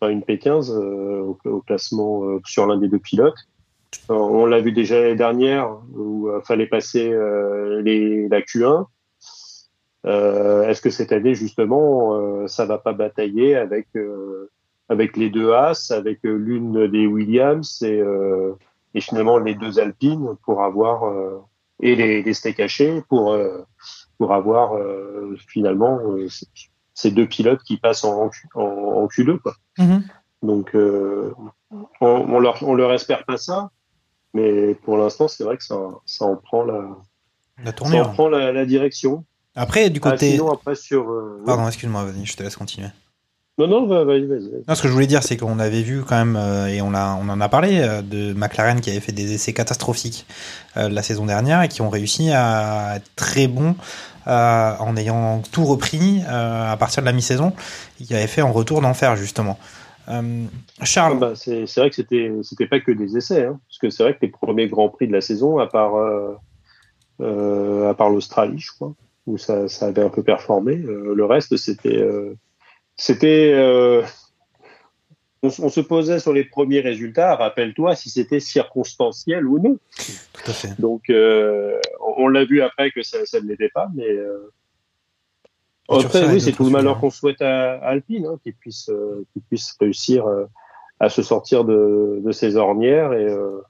enfin une P15 euh, au, au classement euh, sur l'un des deux pilotes. On l'a vu déjà l'année dernière où il fallait passer les, la Q1. Euh, Est-ce que cette année justement euh, ça va pas batailler avec euh, avec les deux As, avec l'une des Williams et, euh, et finalement les deux Alpines pour avoir euh, et les, les steaks hachés pour euh, pour avoir euh, finalement euh, ces deux pilotes qui passent en, en, en Q2 quoi. Mhm. Donc euh, on, on leur on leur espère pas ça, mais pour l'instant c'est vrai que ça ça en prend la La ça tournure. en prend la, la direction. Après, du Ah, côté. sinon après sur euh, Pardon, excuse-moi, vas-y, je te laisse continuer. non non va- vas-y vas-y. Non, ce que je voulais dire, c'est qu'on avait vu quand même, euh, et on, l'a- on en a parlé, euh, de McLaren qui avait fait des essais catastrophiques la saison dernière et qui ont réussi à être très bons en ayant tout repris à partir de la mi-saison, et qui avait fait en retour d'enfer, justement. Charles, Ah bah, c'est vrai que c'était pas que des essais, hein, parce que c'est vrai que les premiers grands prix de la saison, à part à part l'Australie, je crois, où ça, ça avait un peu performé, euh, le reste c'était euh, c'était euh, on, se posait sur les premiers résultats. Rappelle-toi si c'était circonstanciel ou non. tout à fait. Donc on, on l'a vu après que ça, ça ne l'était pas, mais après oui c'est tout le malheur hein. qu'on souhaite à, Alpine, hein, euh, qu'ils puissent réussir euh, à se sortir de, de ces ornières et, euh,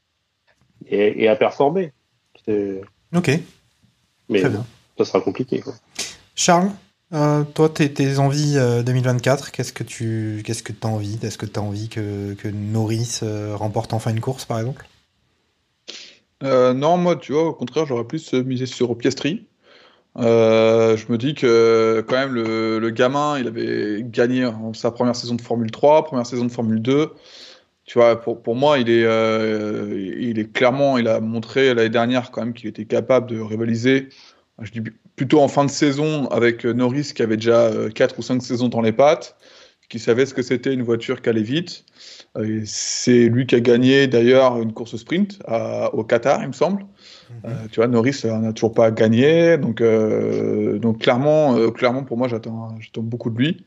et, et à performer. Ok. Mais Très bien. Ça sera compliqué. Quoi. Charles, euh, toi, tes, tes envies euh, 2024, qu'est-ce que tu qu'est-ce que as envie? Est-ce que tu as envie que, que Norris euh, remporte enfin une course, par exemple? Euh, non, moi, tu vois, au contraire, j'aurais plus euh, misé sur Piastri. Euh, je me dis que quand même le, le gamin, il avait gagné en sa première saison de Formule 3, première saison de Formule 2. Tu vois, pour, pour moi, il est, euh, il est clairement, il a montré l'année dernière quand même qu'il était capable de rivaliser. Je dis plutôt en fin de saison avec euh, Norris qui avait déjà 4 ou 5 saisons dans les pattes, qui savait ce que c'était une voiture qui allait vite. Euh, C'est lui qui a gagné d'ailleurs une course sprint à- au Qatar, il me semble. Euh, tu vois, Norris euh, n'a toujours pas gagné, donc, euh, donc clairement, euh, clairement pour moi, j'attends, beaucoup de lui.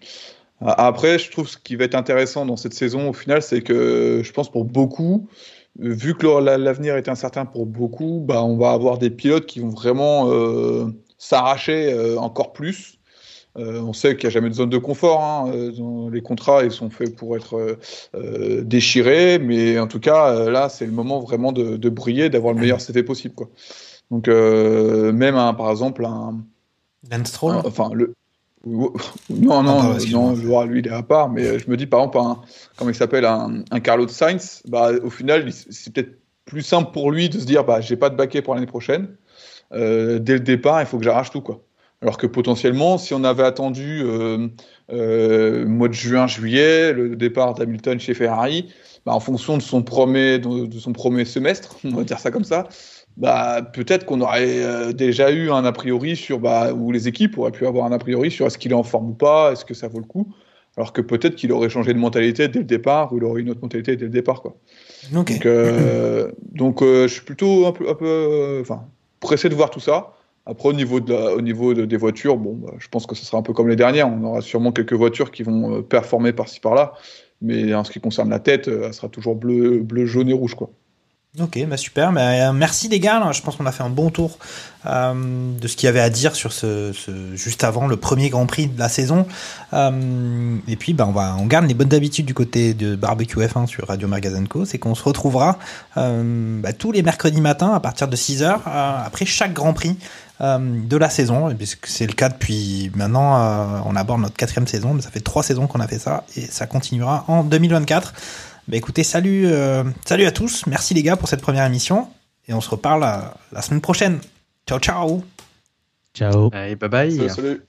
Euh, Après, je trouve ce qui va être intéressant dans cette saison, au final, c'est que je pense pour beaucoup, euh, vu que l'avenir est incertain pour beaucoup, bah, on va avoir des pilotes qui vont vraiment euh, s'arracher euh, encore plus. Euh, on sait qu'il n'y a jamais de zone de confort. hein, dans les contrats, ils sont faits pour être déchirés, mais en tout cas, là, c'est le moment vraiment de, de briller, d'avoir le meilleur CV possible. Quoi. Donc, même un- par exemple, un, Lance Stroll enfin le non, non, excuse-moi. non, lui, il est à part, mais euh, je me dis, par exemple, un, comment il s'appelle, un, un Carlos Sainz, bah, au final, c'est peut-être plus simple pour lui de se dire, bah, j'ai pas de baquet pour l'année prochaine. Euh, dès le départ, il faut que j'arrache tout, quoi. Alors que potentiellement, si on avait attendu euh, euh, mois de juin, juillet, le départ d'Hamilton chez Ferrari, bah, en fonction de son premier, de, de son premier semestre, on va dire ça comme ça, bah, peut-être qu'on aurait euh, déjà eu un a priori sur, bah, ou les équipes auraient pu avoir un a priori sur est-ce qu'il est en forme ou pas, est-ce que ça vaut le coup, alors que peut-être qu'il aurait changé de mentalité dès le départ, ou il aurait eu une autre mentalité dès le départ. Quoi. Donc, euh, donc euh, je suis plutôt un peu, un peu enfin, pressé de voir tout ça. Après, au niveau, de la- au niveau de- des voitures, bon, bah, je pense que ce sera un peu comme les dernières. On aura sûrement quelques voitures qui vont performer par-ci par-là. Mais en ce qui concerne la tête, elle sera toujours bleu, bleu, jaune et rouge. Quoi. Ok, bah super. Bah, euh, merci les gars. Je pense qu'on a fait un bon tour euh, de ce qu'il y avait à dire sur ce, juste avant le premier Grand Prix de la saison. Euh, et puis, bah, on garde les bonnes habitudes du côté de Barbecue F1 sur Radio Magazine Co. C'est qu'on se retrouvera bah, tous les mercredis matins à partir de 6 h après chaque Grand Prix. de la saison, c'est le cas depuis maintenant, on aborde notre quatrième saison, mais ça fait trois saisons qu'on a fait ça, et ça continuera en 2024. Bah écoutez, salut, euh, salut à tous, merci les gars pour cette première émission, Et on se reparle la, la semaine prochaine. Ciao, ciao Ciao. Allez, bye bye. Salut, salut.